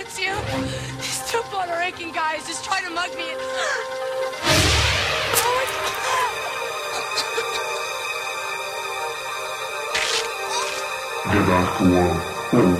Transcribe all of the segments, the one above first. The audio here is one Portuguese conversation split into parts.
it's you. These two Puerto Rican guys just trying to mug me. The Dark One ou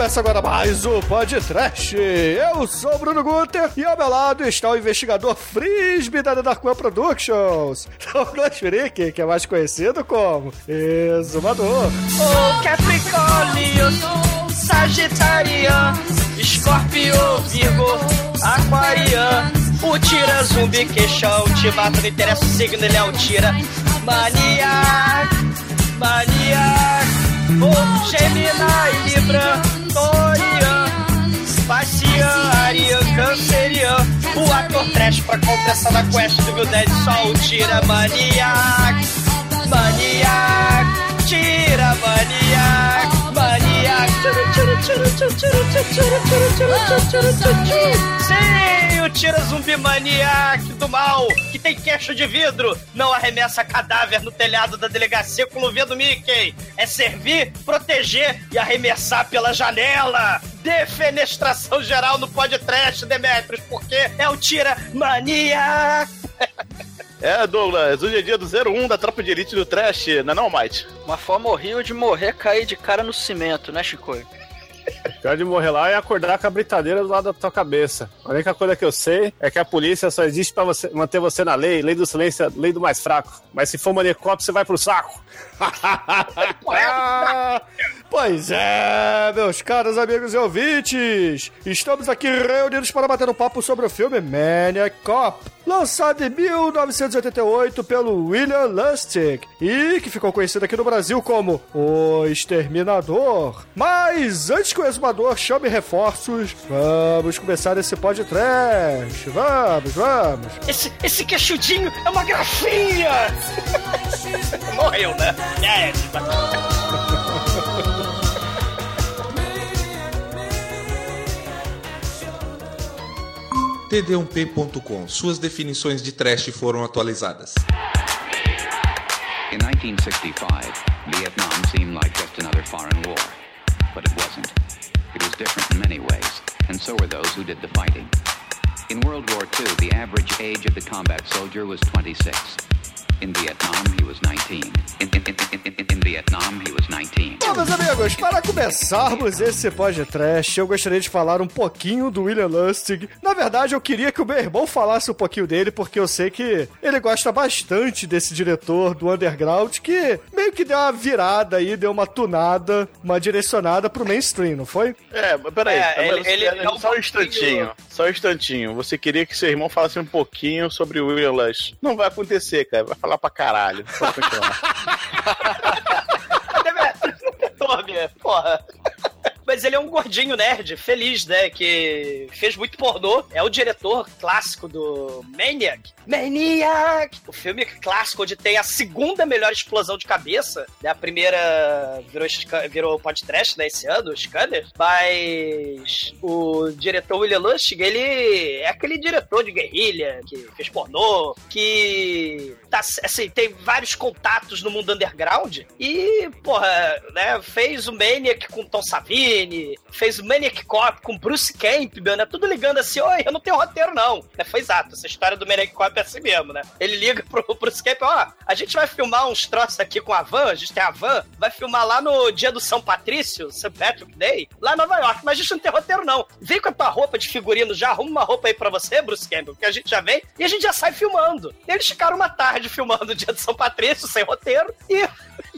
começa agora mais o Podcast. Eu sou Bruno Guter e ao meu lado está o investigador Frisbee da Dark One Productions, Douglas Freak, que é mais conhecido como Exumador. O Capricórnio, Sagitariano, Escorpio, Virgo, Aquariano. O tira zumbi queixão, te mata, não interessa o signo, ele é o tira. Maniac, maniac. O Gemini, Libra, Torian, Spacian, Arian, Cancerian. O ator trash pra compensar na quest do Bill Dead, o tira maniac. Maniac, tira maniac, maniac. Tira, tira, tira, tira, tira, tira, tira, tira, tira, tira, tira. Sim, o tira zumbi maniac do mal, que tem queixo de vidro, não arremessa cadáver no telhado da delegacia com luvinha do Mickey. É servir, proteger e arremessar pela janela. Defenestração geral no podcast, Demetrius, porque é o tira maniac. É, Douglas, hoje é dia do 01 da tropa de elite do Trash, não é não, Mike? Uma forma horrível de morrer é cair de cara no cimento, né, Chico? Pior de morrer lá é acordar com a britadeira do lado da tua cabeça. A única coisa que eu sei é que a polícia só existe pra você, manter você na lei, lei do silêncio, lei do mais fraco. Mas se for manicópio, você vai pro saco. Pois é, meus caros amigos e ouvintes, estamos aqui reunidos para bater um papo sobre o filme Maniac Cop, lançado em 1988 pelo William Lustig e que ficou conhecido aqui no Brasil como O Exterminador. Mas antes que o exumador chame reforços, vamos começar esse podcast. Vamos, vamos. Esse, esse queixudinho é uma grafinha! Morreu, né? É, td1p.com. Suas definições de trash foram atualizadas. In 1965, Vietnam seemed like just another foreign war. But it wasn't. It was different in many ways, and so were those who did the fighting. In World War II, the average age of the combat soldier was 26. In Vietnam, he was 19. In, in, in, in, Vietnam, he was 19. Bom, meus amigos, para começarmos esse podcast, eu gostaria de falar um pouquinho do William Lustig. Na verdade, eu queria que o meu irmão falasse um pouquinho dele, porque eu sei que ele gosta bastante desse diretor do Underground, que meio que deu uma virada aí, deu uma tunada, uma direcionada pro mainstream, não foi? É, mas peraí, É, mas ele- você- ele é um só um pouquinho- instantinho, só um instantinho. Você queria que seu irmão falasse um pouquinho sobre o Lush. Não vai acontecer, cara, vai falar pra caralho. Pode continuar. Porra. Mas ele é um gordinho nerd, feliz, né? Que fez muito pornô. É o diretor clássico do Maniac. Maniac! O filme clássico onde tem a segunda melhor explosão de cabeça. Né? A primeira virou, virou podcast, né? Esse ano, o Scanner. Mas o diretor William Lustig, ele é aquele diretor de guerrilha que fez pornô, que tá, assim, tem vários contatos no mundo underground e, porra, né, fez o Maniac com Tom Savini, fez o Maniac Cop com Bruce Campbell, né, tudo ligando assim, oi, eu não tenho roteiro não, né, foi exato, essa história do Maniac Cop é assim mesmo, né, ele liga pro Bruce Campbell, ó, a gente vai filmar uns troços aqui com a van, a gente tem a van, vai filmar lá no dia do São Patrício, St. Patrick Day, lá em Nova York, mas a gente não tem roteiro não, vem com a tua roupa de figurino já, arruma uma roupa aí pra você, Bruce Campbell, que a gente já vem, e a gente já sai filmando. Eles ficaram uma tarde filmando o dia do São Patrício, sem roteiro, e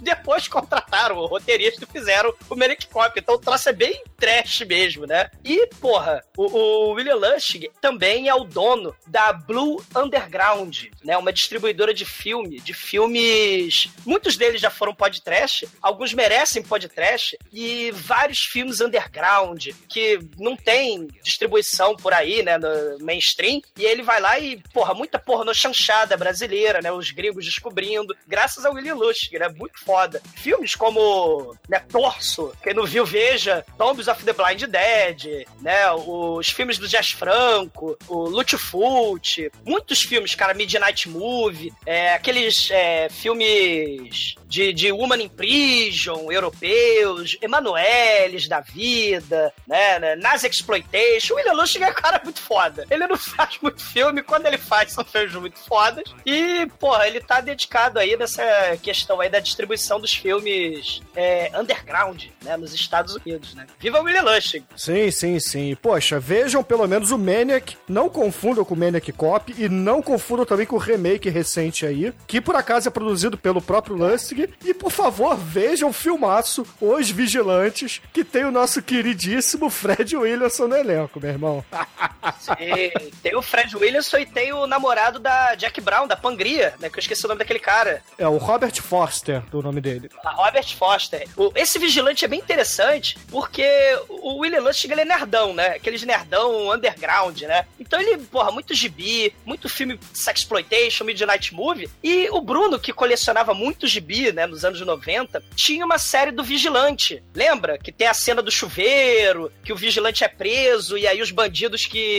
depois contrataram o roteirista e fizeram o Manic Cop. Então o troço é bem trash mesmo, né? E, porra, o, o William Lustig também é o dono da Blue Underground, né? Uma distribuidora de filme, de filmes... Muitos deles já foram podcast, alguns merecem podcast, e vários filmes underground que não tem distribuição por aí, né, no mainstream, e ele vai lá e, porra, muita porra no chanchada brasileira, né, os gregos descobrindo, graças ao William Lustig, né, muito foda. Filmes como né, Torso, quem não viu, veja, Tombs of the Blind Dead, né? Os filmes do Jazz Franco, o Lute Fult, muitos filmes, cara, Midnight Movie, é, aqueles é, filmes de, de Woman in Prison, europeus, Emanueles da vida, né, né Nazi Exploitation. O William Lustig é um cara muito foda. Ele não faz muito filme, quando ele faz, são filmes muito fodas. E, porra, ele tá dedicado aí nessa questão aí da distribuição dos filmes é, underground, né, nos Estados Unidos, né. Viva o William Lustig! Sim, sim, sim. Poxa, vejam pelo menos o Maniac, não confundam com o Maniac Cop e não confundam também com o remake recente aí, que por acaso é produzido pelo próprio Lustig. E por favor, vejam o filmaço Os Vigilantes, que tem o nosso queridíssimo Fred Williamson no elenco, meu irmão. Sim, tem o Fred Williamson e tem o namorado da Jack Brown, da Pangria, né? Que eu esqueci o nome daquele cara. É o Robert Foster, do nome dele. A Robert Foster. O, esse vigilante é bem interessante porque o William Lustig ele é nerdão, né? Aqueles nerdão underground, né? Então ele, porra, muito gibi, muito filme sexploitation, Midnight Movie. E o Bruno, que colecionava muito gibi, né, nos anos 90, tinha uma série do Vigilante. Lembra? Que tem a cena do chuveiro, que o vigilante é preso e aí os bandidos que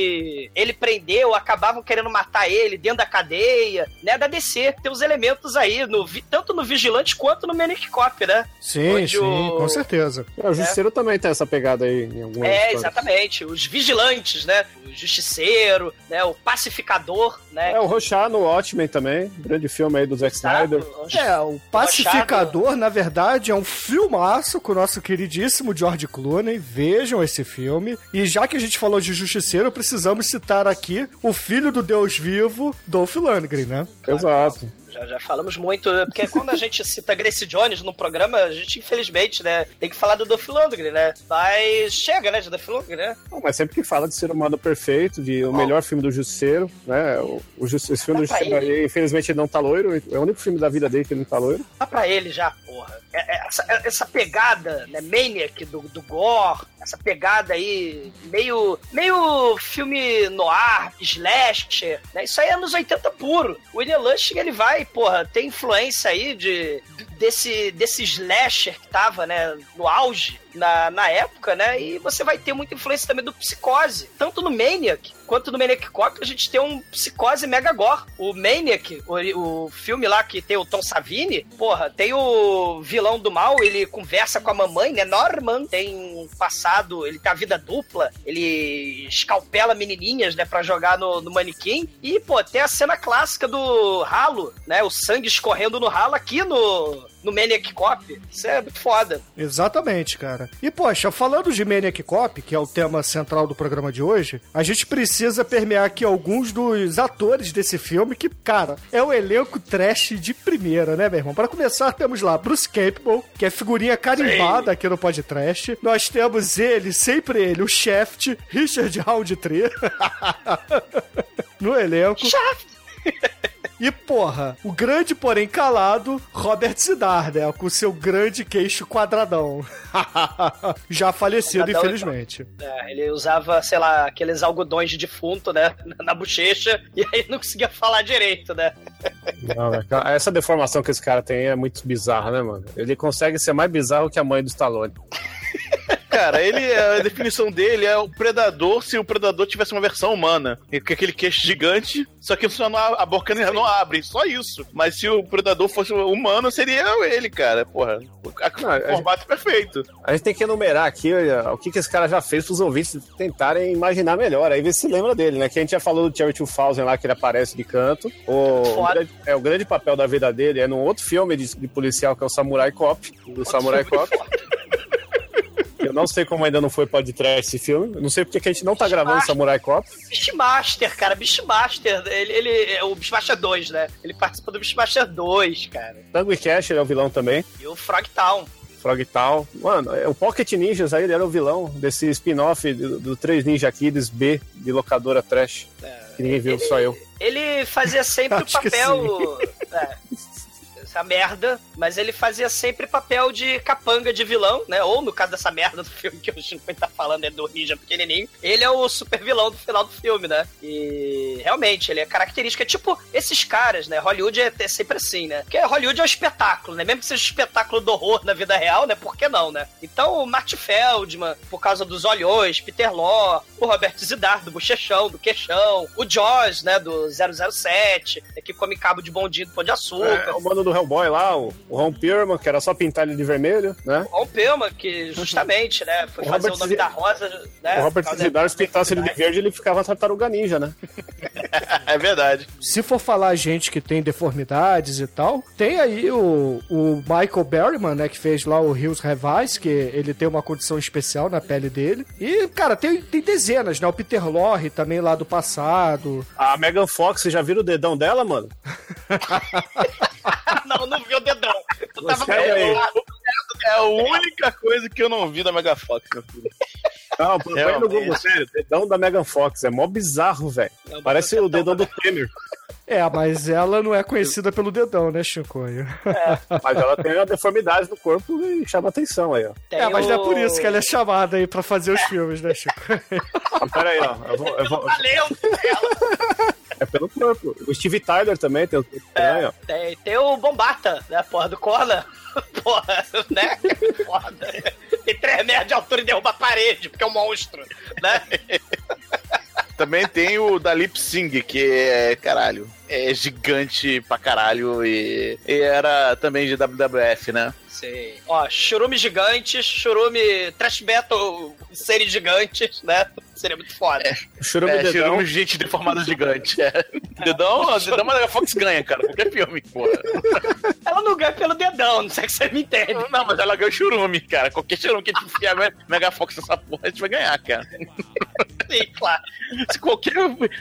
ele prendeu acabavam querendo matar ele dentro da cadeia, né? Da DC. Tem os elementos aí, no, tanto no Vigilante quanto no Manic Cop, né? Sim, Onde sim, o- com certeza. É, o Justiceiro também tem essa pegada aí em algumas É, histórias. exatamente. Os vigilantes, né? O justiceiro, né? O pacificador, né? É, o Rochar no Watchmen também, grande filme aí do Zack Snyder. É, o Pacificador, na verdade, é um filmaço com o nosso queridíssimo George Clooney. Vejam esse filme. E já que a gente falou de Justiceiro, precisamos citar aqui o filho do Deus vivo, Dolph Lundgren, né? Exato. Já, já falamos muito, né? porque quando a gente cita Grace Jones no programa, a gente, infelizmente, né, tem que falar do Dolph Lundgren, né? Mas chega, né, de Lundgren, né? Não, mas sempre que fala de ser humano perfeito, de o melhor filme do Justiceiro, né? O, o esse filme do Justiceiro, aí, infelizmente, ele não tá loiro. É o único filme da vida dele que ele não tá loiro. Dá pra ele já, porra. É- é Essa, é- essa pegada, né, Maniac do, do Gore, essa pegada aí, meio, meio filme noir, slasher, né? Isso aí é anos 80 puro. O William Lustig, ele vai, porra, tem influência aí de, desse, desse slasher que tava, né, no auge na, na época, né? E você vai ter muita influência também do Psicose. Tanto no Maniac quanto no Maniac Cop, a gente tem um Psicose mega gore. O Maniac, o, o filme lá que tem o Tom Savini, porra, tem o vilão do mal, ele conversa com a mamãe, né? Norman tem um passado, ele tem a vida dupla, ele escalpela menininhas, né? Pra jogar no, no manequim. E, pô, tem a cena clássica do ralo, né? O sangue escorrendo no ralo aqui no, no Maniac Cop. Isso é muito foda. Exatamente, cara. E, poxa, falando de Maniac Cop, que é o tema central do programa de hoje, a gente precisa permear aqui alguns dos atores desse filme, que, cara, é o elenco trash de primeira, né, meu irmão? Para começar, temos lá Bruce Campbell, que é figurinha carimbada aqui no podcast. Nós temos ele, sempre ele, o Shaft, Richard Roundtree. no elenco. E, porra, o grande, porém calado, Robert Zidar, né? Com seu grande queixo quadradão. Já falecido, Quadradão, infelizmente. É, ele usava, sei lá, aqueles algodões de defunto, né? Na bochecha, e aí não conseguia falar direito, né? Não, é que- essa deformação que esse cara tem é muito bizarra, né, mano? Ele consegue ser mais bizarro que a mãe do Stallone. Cara, ele, a definição dele é o predador se o predador tivesse uma versão humana. Com aquele queixo gigante, só que só não, a boca não abre, só isso. Mas se o predador fosse humano, seria ele, cara. Porra, o Não, formato perfeito. A gente tem que enumerar aqui olha, o que, que esse cara já fez pros ouvintes tentarem imaginar melhor. Aí ver se lembra dele, né? Que a gente já falou do Cherry 2000 lá, que ele aparece de canto. O, grande, é, o grande papel da vida dele é num outro filme de, de policial, que é o Samurai Cop. Do Samurai Cop. Eu não sei como ainda não foi podcast esse filme. Eu não sei porque que a gente não tá gravando Samurai Cop. Beastmaster, cara, Beastmaster. Ele, ele é o Beastmaster 2, né? Ele participa do Beastmaster 2, cara. Tango e Cash, ele é o vilão também. E o Frogtown. Frogtal. Mano, é, o Pocket Ninjas aí, ele era o vilão desse spin-off do, do 3 Ninja Kids B, de locadora trash. Que ninguém viu, só eu. Ele fazia sempre o papel. É. essa merda, mas ele fazia sempre papel de capanga de vilão, né? Ou no caso dessa merda do filme que o Chico tá falando, é do Ninja pequenininho, ele é o super vilão do final do filme, né? E realmente, ele é característica, tipo esses caras, né? Hollywood é, é sempre assim, né? Porque Hollywood é um espetáculo, né? Mesmo que seja um espetáculo do horror na vida real, né? Por que não, né? Então, o Marty Feldman, por causa dos olhões, Peter Law, o Robert Zidar, do Bochechão, do Queixão, o Jaws, né? Do 007, né, que come cabo de bondinho do Pão de Açúcar. É, o mano do Hellboy lá, o, o Ron Perlman, que era só pintar ele de vermelho, né? O Ron Perlman, que justamente, né? Foi O fazer Robert o nome Zid- da Rosa, né? o Robert Zidar, da- se pintasse ele de verde, ele ficava tartaruga ninja, né? É verdade. Se for falar gente que tem deformidades e tal, tem aí o, o Michael Berryman, né, que fez lá o Hills Have Eyes, que ele tem uma condição especial na pele dele. E, cara, tem, tem dezenas, né? O Peter Lorre também lá do passado. A Megan Fox, você já viu o dedão dela, mano? não, não vi o dedão. Eu tava aí. preocupado. É a única coisa que eu não vi da Mega Fox, meu filho. Não, põe no Realmente. Google, sério, dedão da Megan Fox. É mó bizarro, velho. Parece o o dedão do Temer. É, mas ela não é conhecida pelo dedão, né, Chicoio? Mas ela tem uma deformidade no corpo e chama atenção aí, ó. Tem É, mas não é o- por isso que ela é chamada aí pra fazer os filmes, né, Chico? Mas pera aí, ó. Eu vou- eu vou- Valeu! É pelo corpo. O Steve Tyler também tem o corpo estranho, ó. Tem, tem o Bombata, né? Porra do Conan. Porra, né? Foda. Tem 3 metros de altura e derruba a parede, porque é um monstro, né? Também tem o da Lip Sing, que é, caralho, é gigante pra caralho e, e era também de WWF, né? Sei. Ó, churume gigantes, churume trash metal, seres gigantes, né? Seria muito foda. O Churume É, Dedão. tiramos gente deformada gigante. É. Dedão, dedão, mas a Fox ganha, cara. Qualquer filme, porra. Ela não ganha pelo dedão, não sei se você me entende. Não, mas ela ganha o churume, cara. Qualquer churume que a gente enfiar Mega Fox nessa porra, a gente vai ganhar, cara. Claro. Se qualquer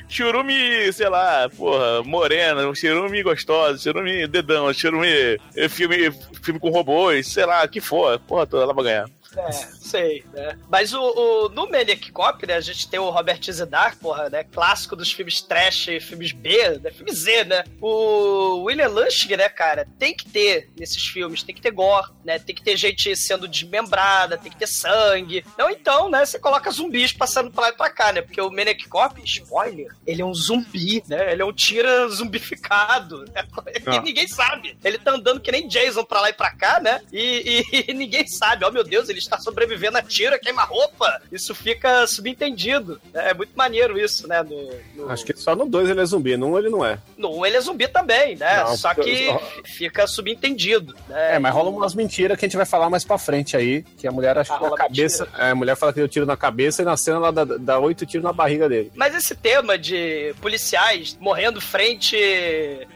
churume, sei lá, porra, morena, um churume gostosa, churume dedão, churume filme, filme com robôs, sei lá, que for, porra toda, ela vai ganhar. É, sei, né? Mas o, o- no Maniac Cop, né, a gente tem o Robert Zedar, porra, né? Clássico dos filmes trash, filmes B, né? Filme Z, né? O William Lustig, né, cara, tem que ter nesses filmes, tem que ter gore, né? Tem que ter gente sendo desmembrada, tem que ter sangue. Não, então, né, você coloca zumbis passando pra lá e pra cá, né? Porque o Maniac Cop, spoiler, ele é um zumbi, né? Ele é um tira zumbificado, né? E Ah. ninguém sabe. Ele tá andando que nem Jason pra lá e pra cá, né? E, e- e ninguém sabe. Oh, meu Deus, ele está sobrevivendo a tira, queima-roupa. Isso fica subentendido. né? É muito maneiro isso, né? No, no, Acho que só no 2 ele é zumbi, no 1 ele não é. no um ele é zumbi também, né? Não, Só que porque- fica subentendido. Né? É, mas rola umas mentiras que a gente vai falar mais pra frente aí, que a mulher acha Ah, que a cabeça. É, a mulher fala que deu tiro na cabeça e na cena ela dá, dá oito tiros na barriga dele. Mas esse tema de policiais morrendo frente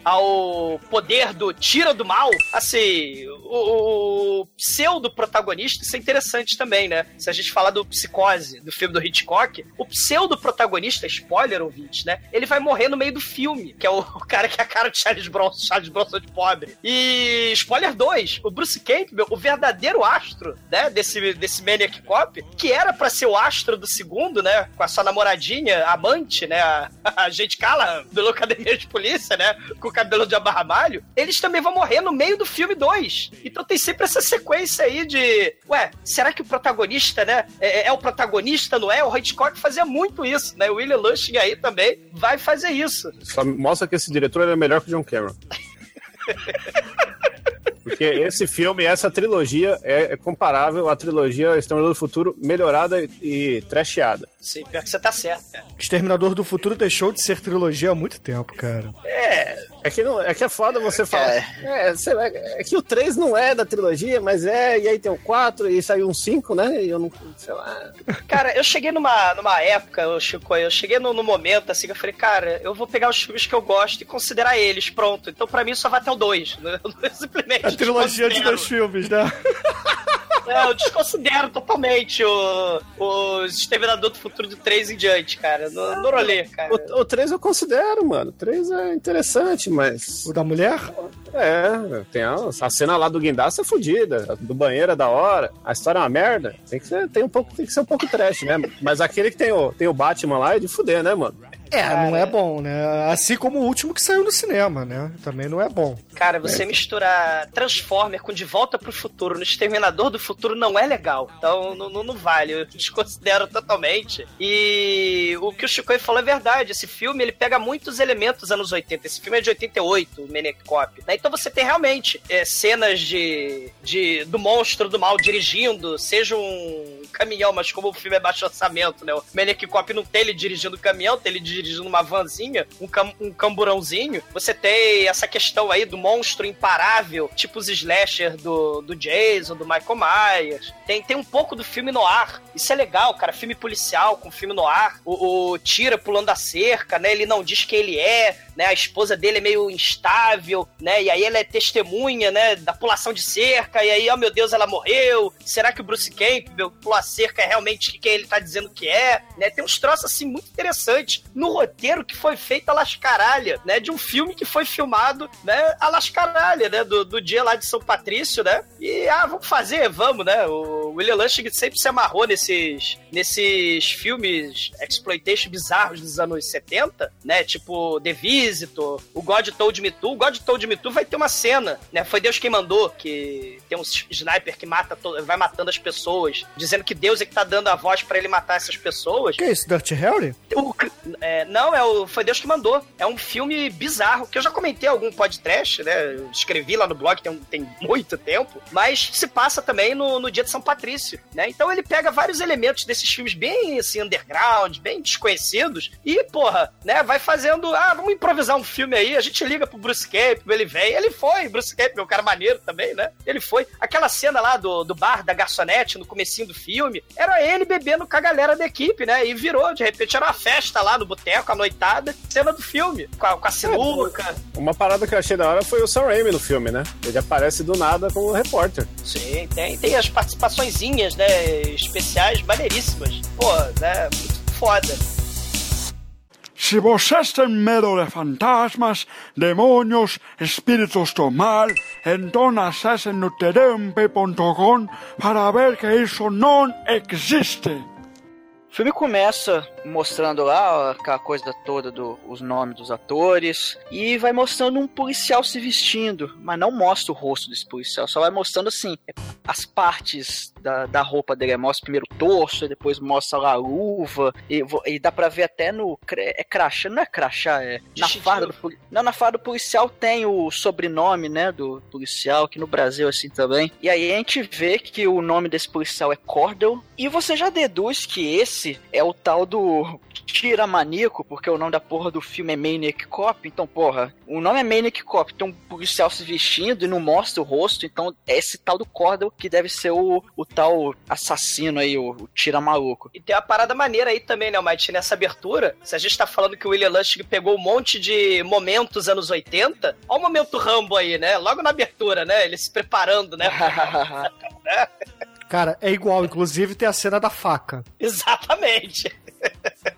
ao poder do tira do mal, assim, o, o pseudo-protagonista, isso é interessante também, né? Se a gente falar do Psicose, do filme do Hitchcock, o pseudo-protagonista, spoiler, ouvinte, né? Ele vai morrer no meio do filme, que é o, cara que é a cara de Charles Bronson, Charles Bronson de pobre. E, spoiler 2, o Bruce Campbell, o verdadeiro astro, né, desse, desse Maniac Cop, que era pra ser o astro do segundo, né, com a sua namoradinha, amante, né, a, a gente cala do Academia de Polícia, né, com o cabelo de abarramalho, eles também vão morrer no meio do filme 2. Então tem sempre essa sequência aí de, ué, será que o protagonista, né, é, é o protagonista, não é? O Hitchcock fazia muito isso, né, o William Lustig aí também vai fazer isso. Só mostra que esse diretor é melhor que o John Cameron. Porque esse filme, essa trilogia é é comparável à trilogia Exterminador do Futuro melhorada e, e trasheada. Sim, pior que você tá certo, cara. Exterminador do Futuro deixou de ser trilogia há muito tempo, cara. É que, não, é que é foda você falar. É, sei lá, é que o 3 não é da trilogia, mas é, e aí tem o 4 e saiu um 5, né? E eu não. Sei lá. Cara, eu cheguei numa, numa época, ô Chico, eu cheguei no, no momento assim que eu falei, cara, eu vou pegar os filmes que eu gosto e considerar eles, pronto. Então pra mim só vai até o 2. né? Eu simplesmente. A trilogia de dois filmes, né? Eu desconsidero totalmente o, os Exterminador do Futuro do 3 em diante, cara. No, no rolê, cara. O, o 3 eu considero, mano. O 3 é interessante, mas. O da mulher? É, tem a, a cena lá do guindaste é fodida, a do banheiro é da hora, a história é uma merda. Tem que ser, tem um pouco, tem que ser um pouco trash, né? Mas aquele que tem o, tem o Batman lá é de fuder, né, mano? É, não é bom, né? Assim como o último que saiu no cinema, né? Também não é bom. Cara, você misturar Transformer com De Volta pro Futuro no Exterminador do Futuro não é legal. Então não, não, não vale. Eu desconsidero totalmente. E o que o Chico falou é verdade. Esse filme ele pega muitos elementos dos anos 80. Esse filme é de 88, o Maniac Cop. Né? Então você tem realmente é, cenas de, de do monstro do mal dirigindo, seja um caminhão, mas como o filme é baixo orçamento, né? O Maniac Cop não tem ele dirigindo o caminhão, tem ele dirigindo uma vanzinha, um, cam um camburãozinho. Você tem essa questão aí do monstro imparável, tipo os slasher do, do Jason, do Michael Myers. Tem, tem um pouco do filme no ar. Isso é legal, cara. Filme policial com filme no ar. O, o Tira pulando a cerca, né? Ele não diz quem ele é, né? A esposa dele é meio instável, né? E aí ela é testemunha, né? Da pulação de cerca. E aí, oh meu Deus, ela morreu. Será que o Bruce Campbell pulou a cerca é realmente quem ele tá dizendo que é, né? Tem uns troços assim muito interessantes no roteiro que foi feito a lascaralha, né? De um filme que foi filmado, né? A lascaralha, né? Do, do dia lá de São Patrício, né? E, ah, vamos fazer, vamos, né? O William Lustig sempre se amarrou nesses, nesses filmes exploitation bizarros dos anos 70, né? Tipo The Visitor, o God Told Me To. O God Told Me To vai ter uma cena, né? Foi Deus quem mandou, que tem um sniper que mata, vai matando as pessoas, dizendo que Deus é que tá dando a voz para ele matar essas pessoas. Que é isso, Dirty Harry? O, é, não, é o, foi Deus que mandou. É um filme bizarro, que eu já comentei algum podcast, né? Escrevi lá no blog tem, tem muito tempo, mas se passa também no, no dia de São Patrício, né? Então ele pega vários elementos desses filmes bem, assim, underground, bem desconhecidos, e, porra, né, vai fazendo, ah, vamos improvisar um filme aí, a gente liga pro Bruce Campbell, ele vem, ele foi, Bruce Campbell, um cara maneiro também, né? Ele foi. Aquela cena lá do, do bar da garçonete, no comecinho do filme, era ele bebendo com a galera da equipe, né? E virou, de repente era uma festa lá no boteco, a noitada, cena do filme, com a, com a sinuca. Uma parada que eu achei da hora foi o Sam Raimi no filme, né? Ele aparece do nada como repórter. Sim, tem, tem as participaçõezinhas, né, especiais maneiríssimas. Pô, né, muito foda. Se vocês têm medo de fantasmas, demônios, espíritos do mal, então acessem no tdmp.com para ver que isso não existe. O filme começa mostrando lá aquela coisa toda dos do, nomes dos atores e vai mostrando um policial se vestindo, mas não mostra o rosto desse policial, só vai mostrando assim as partes da, da roupa dele. Mostra primeiro o torso, depois mostra lá a luva e, e dá pra ver até no é crachá, não é crachá, é na farda do não na farda do policial tem o sobrenome, né, do policial aqui no Brasil assim também. E aí a gente vê que o nome desse policial é Cordell e você já deduz que esse é o tal do tira maníaco, porque o nome da porra do filme é Maniac Cop, então, porra, o nome é Maniac Cop, tem um policial se vestindo e não mostra o rosto, então é esse tal do Cordel que deve ser o, o tal assassino aí, o, o tira maluco. E tem uma parada maneira aí também, né, Mike, nessa abertura, se a gente tá falando que o William Lustig pegou um monte de momentos anos 80, olha o momento Rambo aí, né, logo na abertura, né, ele se preparando, né, Cara, é igual, inclusive tem a cena da faca. Exatamente.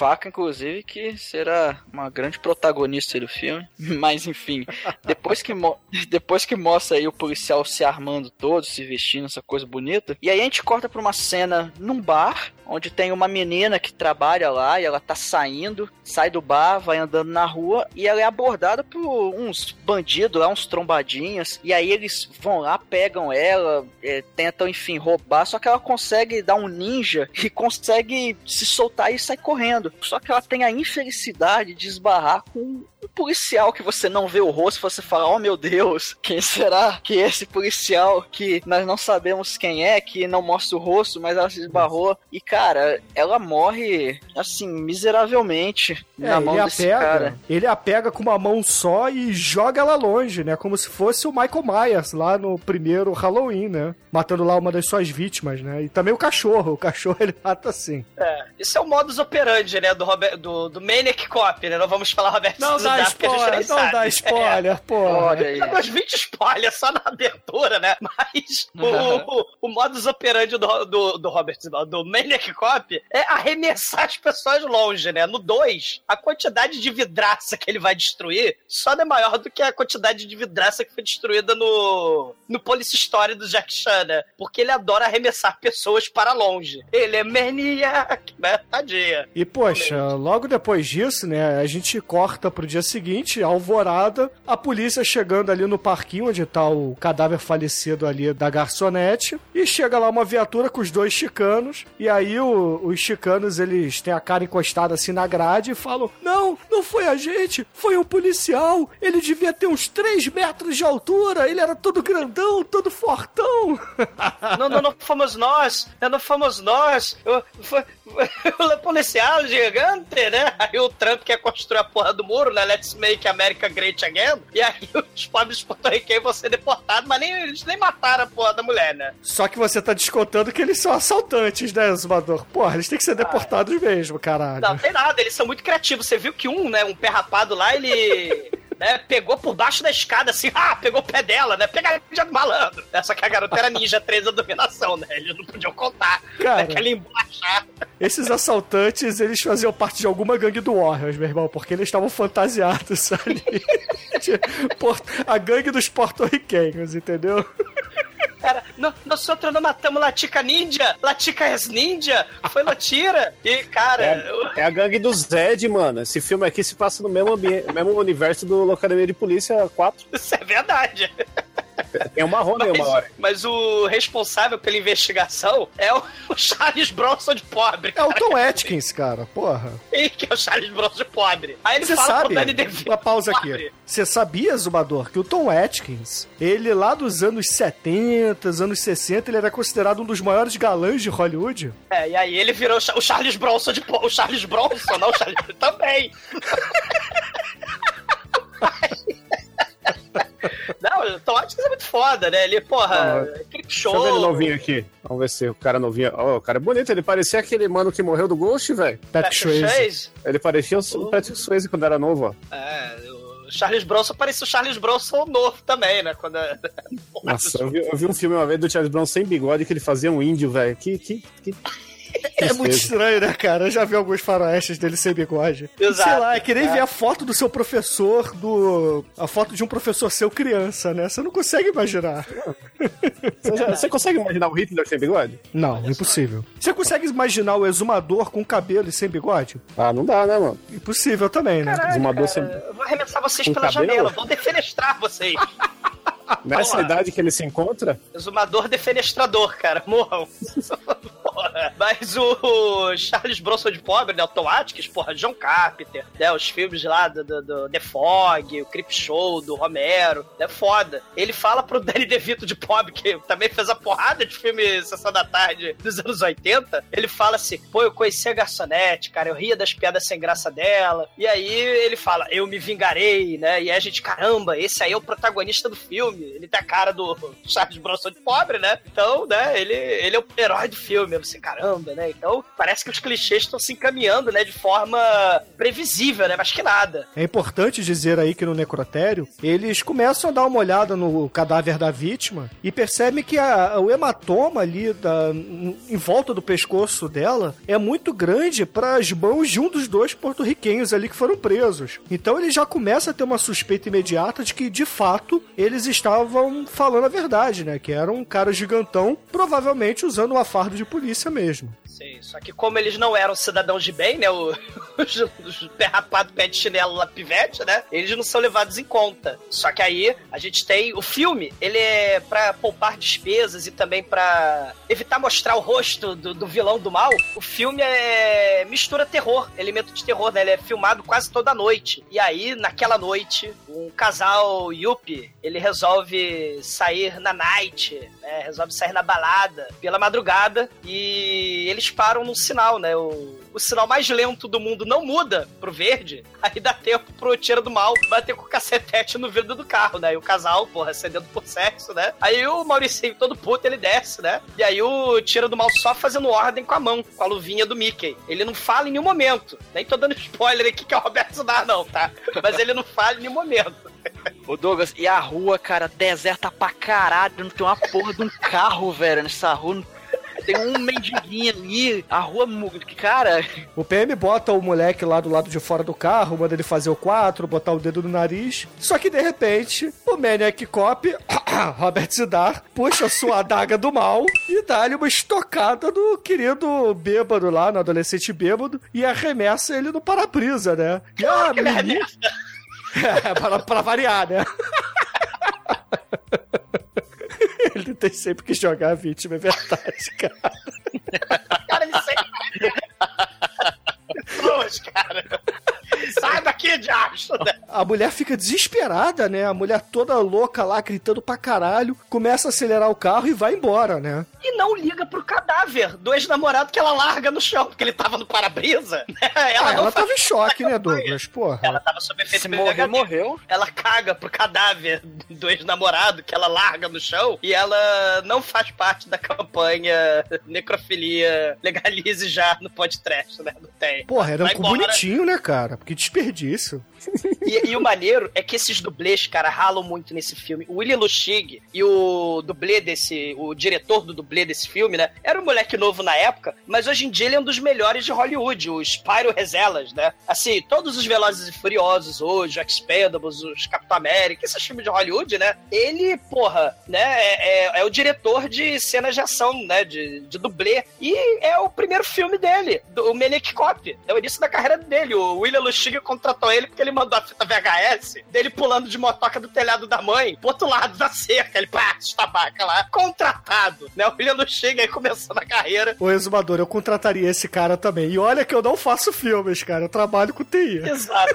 Faca, inclusive, que será uma grande protagonista do filme. Mas enfim, depois que, depois que mostra aí o policial se armando todo, se vestindo, essa coisa bonita. E aí a gente corta pra uma cena num bar, onde tem uma menina que trabalha lá e ela tá saindo, sai do bar, vai andando na rua e ela é abordada por uns bandidos lá, uns trombadinhos. E aí eles vão lá, pegam ela, é, tentam, enfim, roubar. Só que ela consegue dar um ninja e consegue se soltar e sair correndo. Só que ela tem a infelicidade de esbarrar com um policial que você não vê o rosto, você fala, oh meu Deus, quem será que é esse policial que nós não sabemos quem é, que não mostra o rosto, mas ela se esbarrou. E, cara, ela morre, assim, miseravelmente é, na mão desse apega, cara. Ele a pega com uma mão só e joga ela longe, né? Como se fosse o Michael Myers lá no primeiro Halloween, né? Matando lá uma das suas vítimas, né? E também o cachorro. O cachorro ele mata assim. É, isso é o modus operandi, né? Do, Robert, do, do Maniac Cop, né? Não vamos falar Robert Não, não, dá porque a gente spoiler, nem não sabe. dá spoiler, pô. Olha aí. É, umas 20 spoilers só na abertura, né? Mas o, o, o modus operandi do, do, do Robert, do Maniac Cop é arremessar as pessoas longe, né? No 2, a quantidade de vidraça que ele vai destruir só não é maior do que a quantidade de vidraça que foi destruída no, no Police Story do Jack Chan, né? Porque ele adora arremessar pessoas para longe. Ele é Maniac, né? Tadinha. E, poxa, logo depois disso, né, a gente corta pro dia seguinte, alvorada, a polícia chegando ali no parquinho onde tá o cadáver falecido ali da garçonete, e chega lá uma viatura com os dois chicanos, e aí o- os chicanos, eles têm a cara encostada assim na grade e falam, não, não foi a gente, foi um policial, ele devia ter uns 3 metros de altura, ele era todo grandão, todo fortão. Não, não, não fomos nós, não fomos nós. O, foi, policial gigante, né? Aí o Trump quer construir a porra do muro, né? Let's make America great again. E aí os pobres porto-riquenhos vão ser deportados, mas nem, eles nem mataram a porra da mulher, né? Só que você tá descontando que eles são assaltantes, né, Zumador? Porra, eles têm que ser deportados mesmo, caralho. Não, tem nada, eles são muito criativos. Você viu que um, né, um pé rapado lá, ele. Né, pegou por baixo da escada, assim, ah, pegou o pé dela, né? Pegadinha do malandro. Né, Só que a garota era ninja 3 da dominação, né? Eles não podiam contar. Cara. Aquela embaixada. Esses assaltantes, eles faziam parte de alguma gangue do Warriors, meu irmão, porque eles estavam fantasiados ali. Por- A gangue dos porto-riquenhos, entendeu? "No- nós outros não matamos Latica Ninja, Latica es Ninja, foi Lotira. E, cara, eu- É a gangue do Zed, mano. Esse filme aqui se passa no mesmo, ambiente, mesmo universo do Locademia de Polícia 4. isso é verdade. Tem uma Honda em uma hora. Mas o responsável pela investigação é o, Charles Bronson de pobre. É o Tom Atkins, cara, porra. E que é o Charles Bronson de pobre. Aí ele Você fala sabe, pro Danny DeVito. uma pausa pobre. aqui. Você sabia, Zumador, que o Tom Atkins, ele lá dos anos 70, anos 60, ele era considerado um dos maiores galãs de Hollywood? É, e aí ele virou o Charles Bronson de pobre. O Charles Bronson, não o Charles também. Não, o Tom Atkins é muito foda, né? Ele, porra, clip Deixa eu ver ele show. novinho aqui. Vamos ver se o cara novinho. Ó, o cara é bonito. Ele parecia aquele mano que morreu do Ghost, velho. Patrick Swayze. Swayze. Ele parecia o Patrick Swayze quando era novo, ó. É, o Charles Bronson parecia o Charles Bronson novo também, né? Quando... Nossa, eu vi, eu vi um filme uma vez do Charles Brown sem bigode que ele fazia um índio, velho. Que, que, que... É muito estranho, né, cara? Eu já vi alguns faroestes dele sem bigode. Exato. Sei lá, é que nem É. ver a foto do seu professor, do. A foto de um professor seu criança, né? Você não consegue imaginar. Você, já- você consegue imaginar o Hitler sem bigode? Não, impossível. Você consegue imaginar o exumador com cabelo e sem bigode? Ah, não dá, né, mano? Impossível também, né? Exumador sem... Eu vou arremessar vocês Com pela cabelo? janela, vou defenestrar vocês. Nessa lá. idade que ele se encontra, Exumador defenestrador, cara, morram. Porra. Mas o Charles Bronson de pobre, né? O Tom Atkins, porra, John Carpenter, né? Os filmes lá do, do, do The Fog, o Creep Show, do Romero, é foda. Ele fala pro Danny DeVito de pobre, que também fez a porrada de filme Sessão da Tarde dos anos 80. Ele fala assim, pô, eu conheci a garçonete, cara, eu ria das piadas sem graça dela. E aí ele fala, eu me vingarei, né? E aí a gente, caramba, esse aí é o protagonista do filme. Ele tem a cara do Charles Bronson de pobre, né? Então, né, ele, ele é o herói do filme. Você, caramba, né? Então, parece que os clichês estão se encaminhando, né, de forma previsível, né? Mas que nada. É importante dizer aí que no necrotério, eles começam a dar uma olhada no cadáver da vítima e percebem que a- o hematoma ali da- em volta do pescoço dela é muito grande para as mãos de um dos dois porto-riquenhos ali que foram presos. Então ele já começa a ter uma suspeita imediata de que, de fato, eles estavam falando a verdade, né? Que era um cara gigantão, provavelmente usando uma farda de polícia mesmo. Sim, só que como eles não eram cidadãos de bem, né? Os, os pé rapado, pé de chinelo lá, pivete, né? Eles não são levados em conta. Só que aí a gente tem o filme, ele é pra poupar despesas e também pra evitar mostrar o rosto do, do vilão do mal. O filme é mistura terror, elemento de terror, né? Ele é filmado quase toda noite. E aí, naquela noite, um casal Yuppie, ele resolve sair na night, né? Resolve sair na balada pela madrugada e eles param num sinal, né? O, o sinal mais lento do mundo não muda pro verde, aí dá tempo pro tira do mal bater com o cacetete no vidro do carro, né? E o casal, porra, cedendo por sexo, né? Aí o Mauricinho todo puto, ele desce, né? E aí o tira do mal só fazendo ordem com a mão, com a luvinha do Mickey. Ele não fala em nenhum momento. Nem tô dando spoiler aqui que é o Roberto Sudar, não, tá? Mas ele não fala em nenhum momento. Ô Douglas, e a rua, cara, deserta pra caralho, não tem uma porra de um carro, velho, nessa rua. Tem um mendiguinho ali, a rua, cara, O PM bota o moleque lá do lado de fora do carro, manda ele fazer o 4, botar o dedo no nariz. Só que de repente, o Maniac Cop, Robert Zidar, puxa sua adaga do mal e dá-lhe uma estocada no querido bêbado lá, no adolescente bêbado, e arremessa ele no para-brisa, né? E a que ele menina... É, pra, pra variar, né? Ele tem sempre que jogar a vítima, é verdade, cara. Cara, ele sempre. Pessoas, cara. Sai daqui, diacho! A mulher fica desesperada, né? A mulher toda louca lá, gritando pra caralho, começa a acelerar o carro e vai embora, né? E não liga pro cadáver do ex-namorado que ela larga no chão, porque ele tava no para-brisa. Né? Ela ah, não ela faz- tava em choque, né, Douglas? Porra. Ela tava sob efeito se de morrer, morreu. Ela caga pro cadáver do ex-namorado que ela larga no chão e ela não faz parte da campanha necrofilia legalize já no podcast, né? Não tem. Porra, era Vai um embora. bonitinho, né, cara? Porque desperdício. E, e o maneiro é que esses dublês, cara, ralam muito nesse filme. O William Lustig e o dublê desse. O diretor do dublê desse filme, né? Era um moleque novo na época, mas hoje em dia ele é um dos melhores de Hollywood, o Spyro Rezelas, né? Assim, todos os Velozes e Furiosos hoje, o Expendables, os Capitão América, esses filmes de Hollywood, né? Ele, porra, né? É, é- é o diretor de cenas de ação, né? De, de dublê. E é o primeiro filme dele, do, o Maniac Cop. É o início da carreira dele. O William Lustig contratou ele porque ele mandou a fita VHS dele pulando de motoca do telhado da mãe pro outro lado da cerca. Ele, pá, tabaca lá. Contratado, né? O William Lustig aí começando a carreira. O exumador, eu contrataria esse cara também. E olha que eu não faço filmes, cara. Eu trabalho com TI. Exato.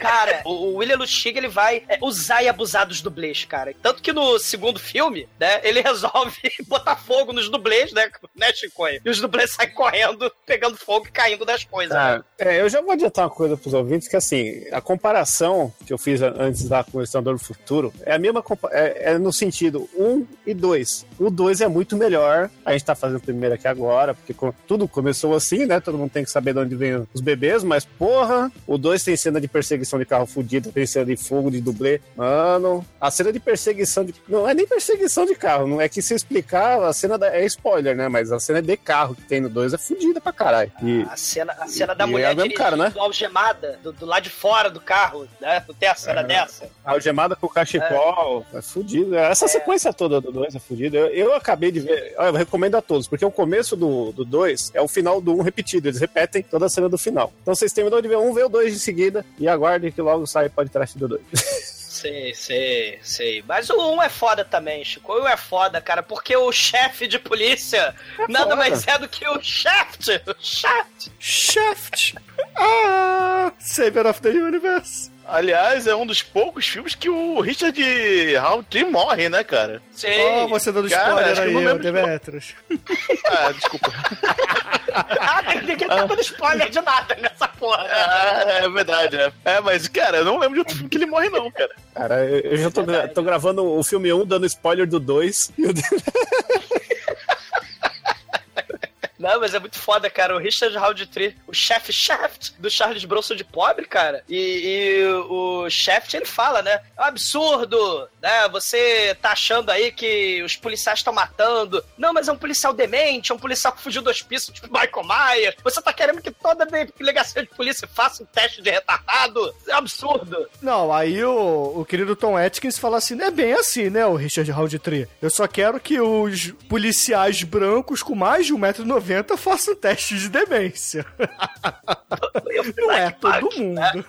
Cara, o o William Lustig, ele vai é, usar e abusar dos dublês, cara. Tanto que no segundo filme, né, ele resolve botar fogo nos dublês, né, né, Chicoio? E os dublês saem correndo, pegando fogo e caindo das coisas. né? Ah, é, eu já vou adiantar uma coisa pros ouvintes, que assim, a comparação que eu fiz antes da com o Exterminador do Futuro é a mesma, é, é no sentido 1 e 2. O 2 é muito melhor, a gente tá fazendo o primeiro aqui agora, porque tudo começou assim, né, todo mundo tem que saber de onde vem os bebês, mas porra, o 2 tem cena de perseguição de carro fudido, tem cena de fogo, de dublê, mano, a cena de perseguição de... não é nem perseguição de carro, não é que se explicar, a cena da- é spoiler, né, mas a cena de carro que tem no 2 é fudida pra caralho. E, A cena, a cena da E é mulher o mesmo cara, né? algemada, do, do lado de fora do carro, né? Não tem a cena É. dessa? Algemada com o cachecol, é, fudido. Essa sequência toda do 2 é fudida. Eu, eu acabei de ver, eu recomendo a todos, porque o começo do 2 do dois é o final do 1 um repetido, eles repetem toda a cena do final. Então vocês terminam de ver um, vê o 2 de seguida e aguardem que logo sai podcast do 2. Sei, sei, sei. Mas o 1 é foda também, Chico. O 1 é foda, cara, porque o chefe de polícia nada foda. mais é do que o Shaft. O Shaft. Shaft! Ah! Savior of the Universe! Aliás, é um dos poucos filmes que o Richard Roundtree morre, né, cara? Sim. Ó, você dando Cara, spoiler que eu aí, não ô lembro de Demetrius. Ah, desculpa. Ah, ninguém tá dando spoiler de nada nessa porra. né? Ah, é verdade, né? É, mas, cara, eu não lembro de outro filme que ele morre, não, cara. Cara, eu, eu já tô, gra- tô gravando o filme 1, um, dando spoiler do 2. E o Não, mas é muito foda, cara. O Richard Roundtree, o chefe Shaft do Charles Bronson de pobre, cara. E, e o Shaft, ele fala, né? É um absurdo, né? Você tá achando aí que os policiais estão matando. Não, mas é um policial demente, é um policial que fugiu do hospício, tipo Michael Myers. Você tá querendo que toda delegacia de polícia faça um teste de retardado? É um absurdo. Não, aí o, o querido Tom Atkins fala assim: é bem assim, né, o Richard Roundtree? Eu só quero que os policiais brancos com mais de 1,90m façam teste de demência. Não é todo mundo.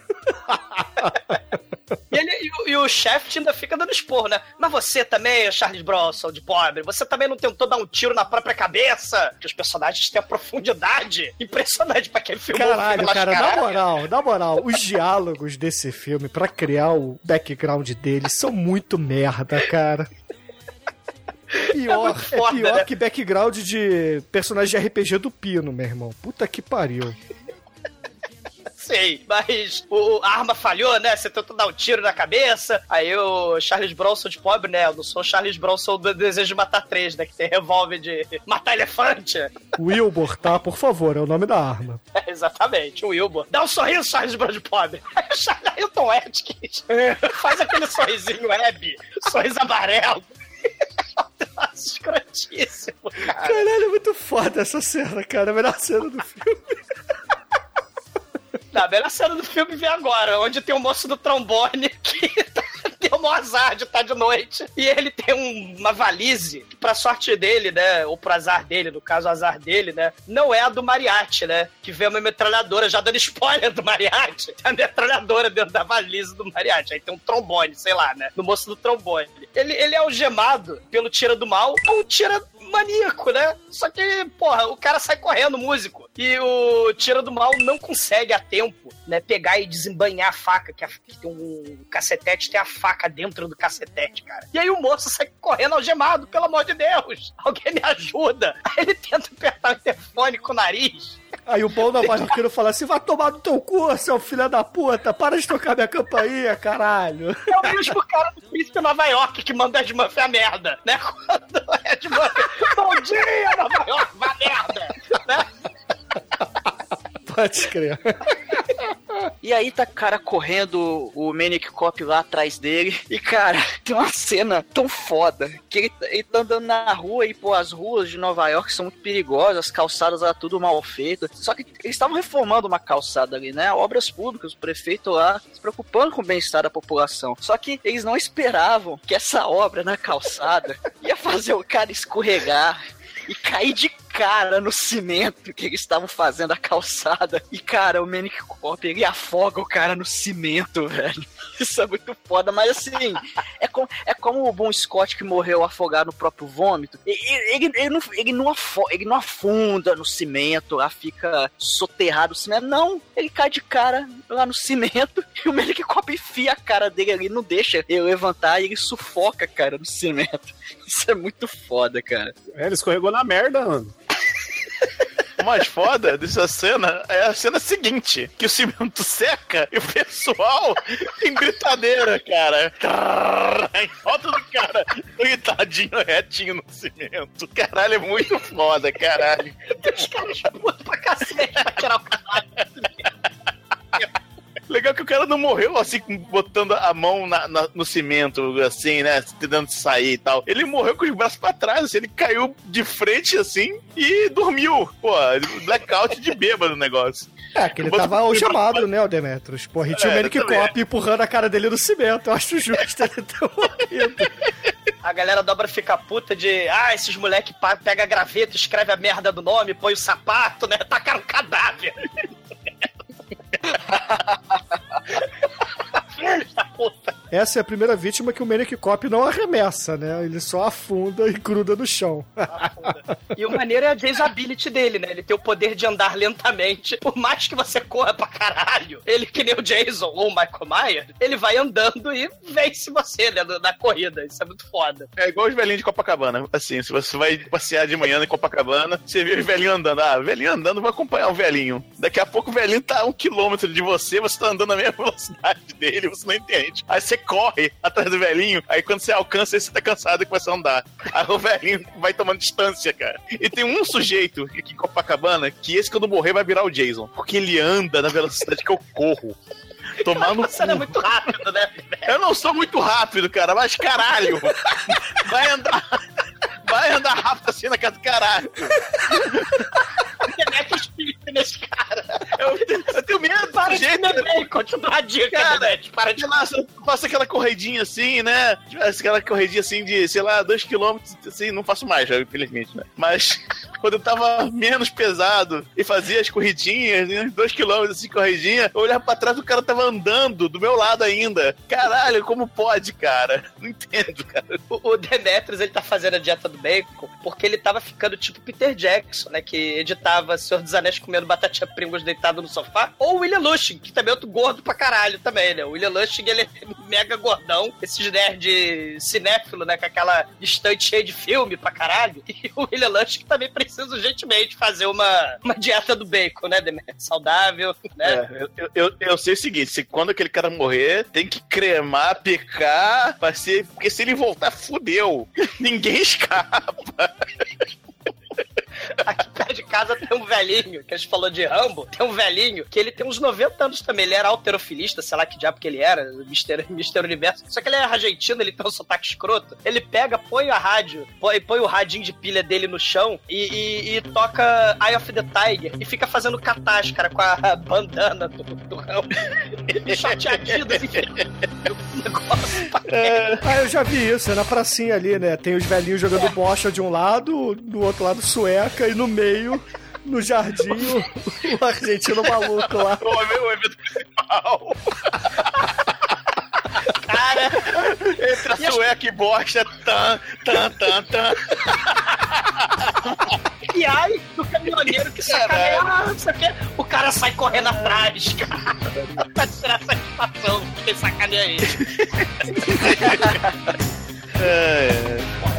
E, ele- e o- e o chefe ainda fica dando esporro, né? Mas você também, Charles Bronson, de pobre, você também não tentou dar um tiro na própria cabeça? Que os personagens têm a profundidade impressionante pra quem filmou o Caralho, filme. cara, na Caralho. moral, na moral, os diálogos desse filme, pra criar o background dele, são muito merda, cara. Pior, muito é, foda, pior né? que background de personagem de RPG do Pino, meu irmão. Puta que pariu. Sei, mas o, a arma falhou, né? Você tentou dar um tiro na cabeça. Aí o Charles Bronson de pobre, né? Eu não sou o Charles Bronson do Desejo de Matar Três, né? Que tem revólver de matar elefante. Wilbur, tá? Por favor, é o nome da arma. É, exatamente, o Wilbur. Dá um sorriso, Charles Bronson de pobre. Aí o Charles Hilton Atkins faz aquele sorrisinho web, sorriso amarelo. Escrotíssimo, cara. Caralho, é muito foda essa cena, cara. A melhor cena do filme. Na melhor cena do filme vem agora, onde tem o moço do trombone que tá- um azar de estar de noite. E ele tem um- uma valise, que pra sorte dele, né? Ou pro azar dele, no caso, azar dele, né? Não é a do Mariachi, né? Que vem uma metralhadora, já dando spoiler do Mariachi. Tem a metralhadora dentro da valise do Mariachi. Aí tem um trombone, sei lá, né? No moço do trombone. Ele, ele é algemado pelo tira do mal ou tira maníaco, né? Só que, porra, o cara sai correndo, músico. E o Tira do Mal não consegue a tempo, né? Pegar e desembanhar a faca, que, a- que tem um cacetete, tem a faca dentro do cacetete, cara. E aí o moço sai correndo algemado, pelo amor de Deus! Alguém me ajuda! Aí ele tenta apertar o telefone com o nariz. Aí o bom nova-iorquino fala assim: vai tomar no teu cu, seu filho da puta, para de tocar minha campainha, caralho. É o mesmo cara do Príncipe Nova York que manda Ed Murphy a merda, né? Quando Ed Murphy, bom dia, Nova York, vá merda! Né? Pode crer. E aí tá cara correndo, o Manic Cop lá atrás dele. E, cara, tem uma cena tão foda que ele, ele tá andando na rua e, pô, as ruas de Nova York são muito perigosas, as calçadas lá tudo mal feitas. Só que eles estavam reformando uma calçada ali, né? Obras públicas, o prefeito lá se preocupando com o bem-estar da população. Só que eles não esperavam que essa obra na calçada ia fazer o cara escorregar e cair de cara no cimento que eles estavam fazendo a calçada. E, cara, o Manic Cop, ele afoga o cara no cimento, velho. Isso é muito foda, mas assim, é, com, é como o Bon Scott que morreu afogado no próprio vômito. E- e- Ele, ele, não, ele, não afo, ele não afunda no cimento, lá fica soterrado no cimento. Não, ele cai de cara lá no cimento e o Manic Cop enfia a cara dele ali, não deixa ele levantar e ele sufoca, cara, no cimento. Isso é muito foda, cara. É, ele escorregou na merda, mano. O mais foda dessa cena é a cena seguinte: que o cimento seca e o pessoal tem britadeira, cara. Em volta do cara, deitadinho retinho no cimento. Caralho, é muito foda, caralho. Os caras putos pra cacete pra tirar o caralho. Legal que o cara não morreu assim, botando a mão na- na- no cimento, assim, né? Tentando sair e tal. Ele morreu com os braços pra trás, assim, ele caiu de frente, assim, e dormiu. Pô, blackout de bêbado o negócio. É, que ele tava algemado, né, o Demetrius? Porra, e tinha o É, Manic também. Cop empurrando a cara dele no cimento. Eu acho justo ele ter morrido. A galera dobra fica puta de. Ah, esses moleque pega a graveta, escreve a merda do nome, põe o sapato, né? Tacaram um cadáver. Filhos da puta. Essa é a primeira vítima que o Manic Cop não arremessa, né? Ele só afunda e gruda no chão. E o maneiro é a disability dele, né? Ele tem o poder de andar lentamente. Por mais que você corra pra caralho, ele, que nem o Jason ou o Michael Myers, ele vai andando e vence você, né? Na corrida. Isso é muito foda. É igual os velhinhos de Copacabana. Assim, se você vai passear de manhã em Copacabana, você vê os velhinhos andando. Ah, o velhinho andando, vai acompanhar o velhinho. Daqui a pouco o velhinho tá a um quilômetro de você, você tá andando na mesma velocidade dele, você não entende. Aí você corre atrás do velhinho, aí quando você alcança, aí você tá cansado e começa a andar. Aí o velhinho vai tomando distância, cara. E tem um sujeito aqui em Copacabana que esse quando morrer vai virar o Jason. Porque ele anda na velocidade que eu corro. Tomar no é muito rápido, né? Eu não sou muito rápido, cara, mas caralho! Vai andar. Vai andar rápido assim na casa do caralho. Nesse cara. Eu, eu tenho medo Para do de jeito. comer bem, continua a dica, Cara, Demet. Para de eu faço aquela corridinha assim, né? Aquela corridinha assim de, sei lá, 2km, assim, não faço mais, já, infelizmente, né? Mas quando eu tava menos pesado e fazia as corridinhas, né? 2km assim, corridinha, eu olhava pra trás o cara tava andando do meu lado ainda. Caralho, como pode, cara? Não entendo, cara. O, o Demetrius, ele tá fazendo a dieta do bacon porque ele tava ficando tipo Peter Jackson, né? Que editava Senhor dos Anéis comendo batatinha Pringles deitado no sofá. Ou William Lush, Lustig, que também é outro gordo pra caralho também, né? O William Lustig, ele é mega gordão, esses nerd cinéfilo, né? Com aquela estante cheia de filme pra caralho. E o William Lustig também precisa urgentemente fazer uma, uma dieta do bacon, né? Saudável, né? É, eu, eu, eu sei o seguinte: se quando aquele cara morrer, tem que cremar, picar, pra ser, porque se ele voltar, fudeu. Ninguém escapa. Aqui perto de casa tem um velhinho, que a gente falou de Rambo, tem um velhinho que ele tem uns 90 anos também. Ele era alterofilista, sei lá que diabo que ele era, Mister, Mister Universo. Só que ele é argentino, ele tem um sotaque escroto. Ele pega, põe a rádio, põe, põe o radinho de pilha dele no chão e, e- e toca Eye of the Tiger e fica fazendo catás, cara, com a bandana do, do Rambo. Short Adidas, enfim. Pra Ah, eu já vi isso, é na pracinha ali, né? Tem os velhinhos jogando bocha de um lado, do outro lado sueca, e no meio, no jardim, o, argentino maluco lá. O evento principal. cara. Entre a sueca e bosta, tan, tan, tan, tan. E ai do caminhoneiro que sacaneia. O cara sai correndo atrás, cara. Pra tirar satisfação de quem sacaneia ele. É,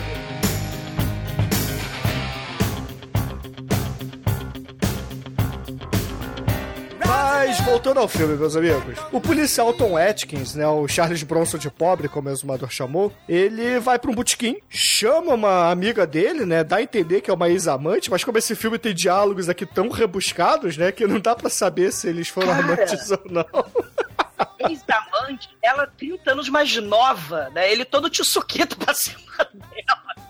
Mas, voltando ao filme, meus amigos, o policial Tom Atkins, né, o Charles Bronson de pobre, como o exumador chamou, ele vai pra um botequim, chama uma amiga dele, né, dá a entender que é uma ex-amante, mas como esse filme tem diálogos aqui tão rebuscados, né, que não dá pra saber se eles foram Cara. amantes ou não. Ex-amante, ela 30 anos mais nova, né? Ele todo tio-suquito pra cima.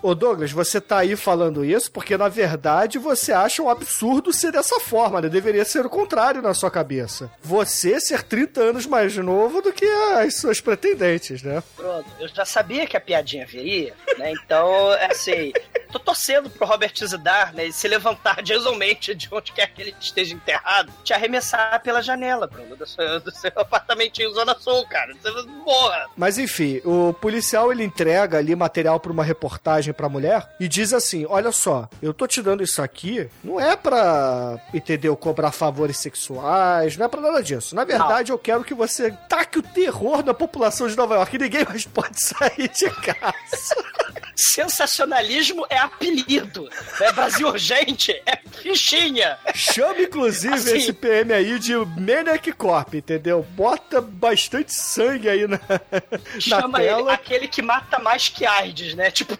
Ô Douglas, você tá aí falando isso porque, na verdade, você acha um absurdo ser dessa forma, né? Deveria ser o contrário na sua cabeça. Você ser 30 anos mais novo do que as suas pretendentes, né? Pronto, eu já sabia que a piadinha viria, né? Então, é assim, tô torcendo pro Robert Zidar, né? Se levantar diazomente de onde quer que ele esteja enterrado, te arremessar pela janela, Bruno, do seu, do seu apartamentinho Zona Sul, cara. Você morra. Mas enfim, o policial ele entrega ali material pra uma reportagem pra mulher e diz assim: Olha só, eu tô te dando isso aqui, não é pra, entendeu, cobrar favores sexuais, não é pra nada disso. Na verdade, eu quero que você taque o terror na população de Nova York e ninguém mais pode sair de casa. Sensacionalismo é apelido. Né? Brasil Urgente é fichinha. Chama, inclusive, Assim. esse PM aí de Maniac Corp, entendeu? Bota bastante sangue aí na, na Chama ele tela. aquele que mata mais que AIDS, né? Tipo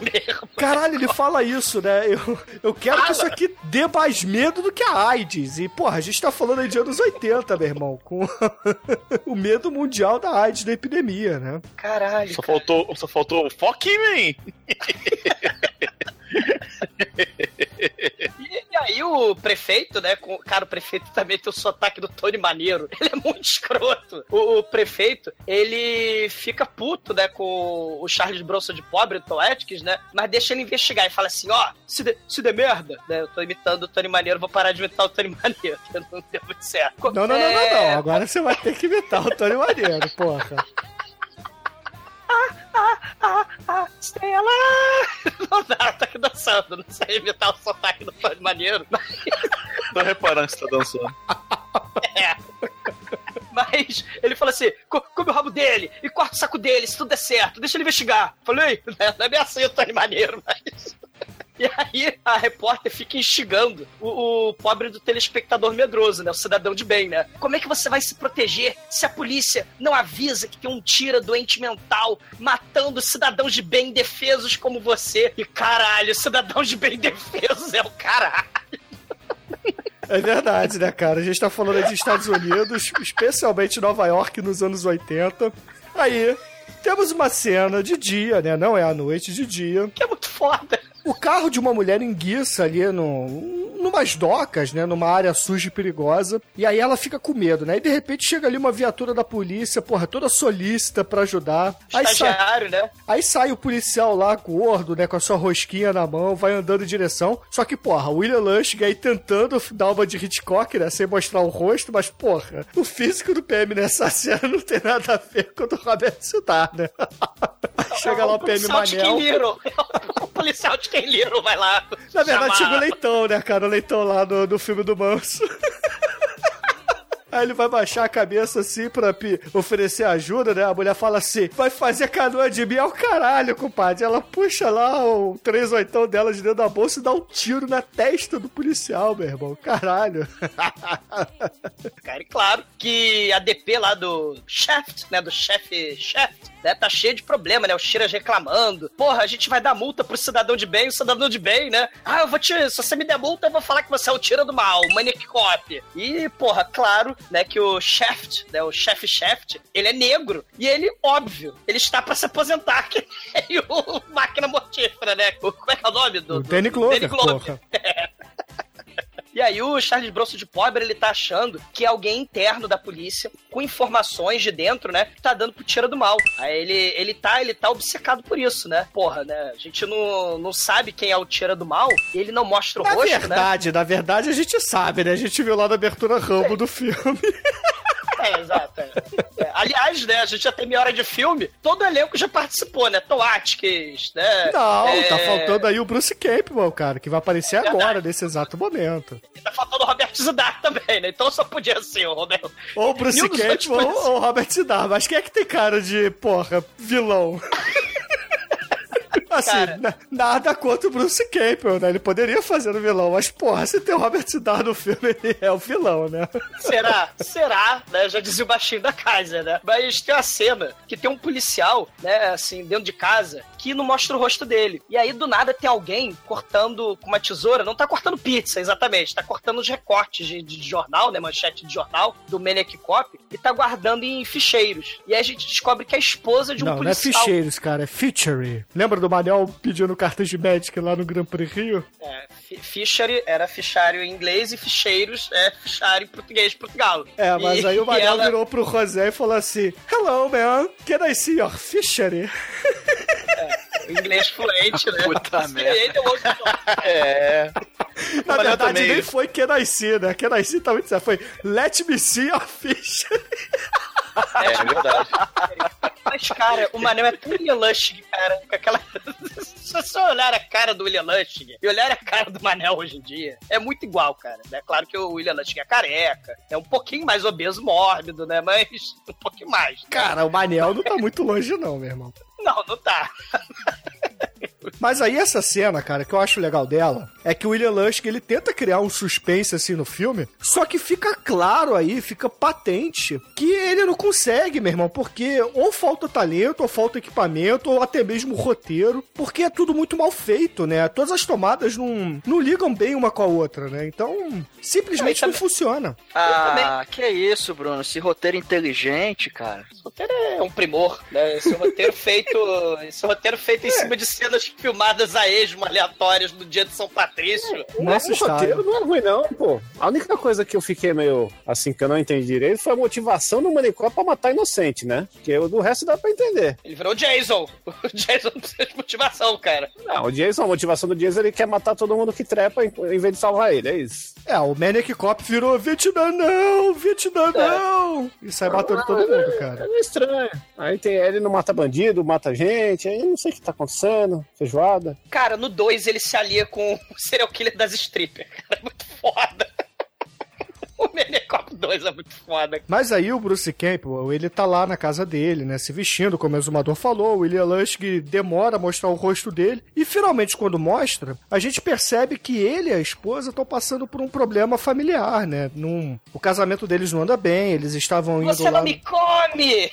mesmo. Caralho, ele fala isso, né? Eu, eu quero que Fala. isso aqui dê mais medo do que a AIDS. E, porra, a gente tá falando aí de anos 80, meu irmão, com o medo mundial da AIDS, da epidemia, né? Caralho. Só faltou, só faltou fuck man. E, e aí o prefeito, né? Com, cara, o prefeito também tem o sotaque do Tony Maneiro. Ele é muito escroto. O, o prefeito, ele fica puto, né? Com o Charles Bronson de pobre, o Tom Atkins, né? Mas deixa ele investigar e fala assim, ó, se der se der merda, né? Eu tô imitando o Tony Maneiro, vou parar de imitar o Tony Maneiro, que não deu muito certo. Não, não, não, não, É, não. Agora você vai ter que imitar o Tony Maneiro, porra. Ah, ah, Stella! Não dá, tá aqui dançando, não sei imitar o sotaque do Tony Maneiro. Tô reparando que você tá dançando. É. Mas ele fala assim: "Co- come o rabo dele e corta o saco dele, se tudo der certo, deixa ele investigar. Falei, não é bem assim, Tony Maneiro, mas. E aí a repórter fica instigando o, o pobre do telespectador medroso, né? O cidadão de bem, né? Como é que você vai se proteger se a polícia não avisa que tem um tira doente mental matando cidadãos de bem indefesos como você? E caralho, cidadãos de bem indefesos é o caralho. É verdade, né, cara? A gente tá falando aí de Estados Unidos, especialmente Nova York nos anos 80. Aí, temos uma cena de dia, né? Não é à noite, de dia. Que é muito foda. O carro de uma mulher enguiça ali no, numas docas, né? Numa área suja e perigosa. E aí ela fica com medo, né? E de repente chega ali uma viatura da polícia, porra, toda solícita pra ajudar. Aí sai, Estagiário, né? aí sai o policial lá, gordo, né? Com a sua rosquinha na mão, vai andando em direção. Só que, porra, o William Lustig aí tentando dar uma de Hitchcock, né? Sem mostrar o rosto, mas, porra, o físico do PM nessa cena não tem nada a ver com o do Robert Zidar, né? Chega lá o PM de Manel. O policial de Ken Little vai lá. Na verdade, chamar- chega o leitão, né, cara? O leitão lá do, do filme do Manso. Aí ele vai baixar a cabeça assim pra oferecer ajuda, né? A mulher fala assim: vai fazer canoa de mim ao caralho, compadre. Ela puxa lá o 3 oitão dela de dentro da bolsa e dá um tiro na testa do policial, meu irmão. Caralho. Cara, e claro que a DP lá do Shaft, né, do chefe Shaft, né, tá cheio de problema, né, os tiras reclamando. Porra, a gente vai dar multa pro cidadão de bem, o cidadão de bem, né? Ah, eu vou te, se você me der multa, eu vou falar que você é o tira do mal, o Maniac Cop. E, porra, claro, né, que o Shaft, né, o chefe Shaft, ele é negro. E ele, óbvio, ele está pra se aposentar, que nem o Máquina Mortífera, né? O- Como é que é o nome do... O Danny Glover, Danny Glover. porra. E aí o Charles Bronson de pobre, ele tá achando que alguém interno da polícia, com informações de dentro, né, tá dando pro tira do mal. Aí ele, ele tá, ele tá obcecado por isso, né? Porra, né? A gente não, não sabe quem é o tira do mal, ele não mostra o Na rosto, né? verdade, na verdade, a gente sabe, né? A gente viu lá na abertura Rambo do filme. É, exato. é. É, Aliás, né, a gente já tem meia hora de filme, todo o elenco já participou, né? Tom Atkins, né? Não, É, tá faltando aí o Bruce Campbell, cara, que vai aparecer agora, nesse exato momento. Tá faltando o Robert Zidar também, né? Então só podia ser o Roberto. Ou o Bruce Campbell ou o Robert Zidar. Mas quem é que tem cara de, porra, vilão? Assim, Cara. na- nada contra o Bruce Campbell, né? Ele poderia fazer o vilão, mas, porra, se tem o Robert Zidar no filme, ele é o vilão, né? Será? Será? Né? Já dizia o baixinho da casa, né? Mas tem uma cena que tem um policial, né, assim, dentro de casa, que não mostra o rosto dele. E aí, do nada, tem alguém cortando com uma tesoura, não tá cortando pizza, exatamente, tá cortando os recortes de, de jornal, né, manchete de jornal, do Maniac Cop, e tá guardando em ficheiros. E aí a gente descobre que é a esposa de um não, não é policial. ficheiros, cara, é feature. Lembra do Manel pedindo cartas de Magic lá no Grand Prix Rio? É, fi- Fishery era fichário em inglês e ficheiros é fichário em português de Portugal. É, mas E- aí o Manel ela- virou pro José e falou assim: Hello, man, can I see your fishery? O inglês fluente, né? Puta merda. não. É. Na Manel verdade, também. nem foi Can I see, né? Can I see tá muito certo. Foi Let me see your fishery. É verdade. Mas, cara, o Manel é tão William Lustig, cara, com aquela... Se você olhar a cara do William Lustig e olhar a cara do Manel hoje em dia, é muito igual, cara. É claro que o William Lustig é careca, é um pouquinho mais obeso, mórbido, né? Mas um pouquinho mais. né? Cara, o Manel não tá muito longe, não, meu irmão. Não, não tá. Mas aí essa cena, cara, que eu acho legal dela, é que o William Lustig, ele tenta criar um suspense assim no filme, só que fica claro aí, fica patente, que ele não consegue, meu irmão, porque ou falta talento, ou falta equipamento, ou até mesmo roteiro, porque é tudo muito mal feito, né? Todas as tomadas não, não ligam bem uma com a outra, né? Então, simplesmente Não, não e funciona. Ah, que isso, Bruno? Esse roteiro inteligente, cara. Esse roteiro é um primor, né? Esse roteiro feito, esse roteiro feito em cima de cenas filmadas a esmo, aleatórias no dia de São Patrício. Nossa, o roteiro não é ruim, não, pô. A única coisa que eu fiquei meio assim, que eu não entendi direito, foi a motivação do Manicó pra matar inocente, né? Porque o do resto dá pra entender. Ele virou Jason. O Jason não precisa de motivação, cara. Não, o Jason, a motivação do Jason, ele quer matar todo mundo que trepa em vez de salvar ele, é isso. É, o Maniac Cop virou Vietnã não, Vietnã não, e sai matando todo mundo, cara. É estranho. Aí tem ele não mata bandido, mata gente, aí eu não sei o que tá acontecendo, feijoada. Cara, no 2 ele se alia com o serial killer das strippers. Cara, é muito foda. O Menecop 2 é muito foda. Mas aí o Bruce Campbell, ele tá lá na casa dele, né, se vestindo, como o exumador falou, o William Lustig demora a mostrar o rosto dele, e finalmente quando mostra, a gente percebe que ele e a esposa estão passando por um problema familiar, né, Num, o casamento deles não anda bem, eles estavam indo Você lá... não me come!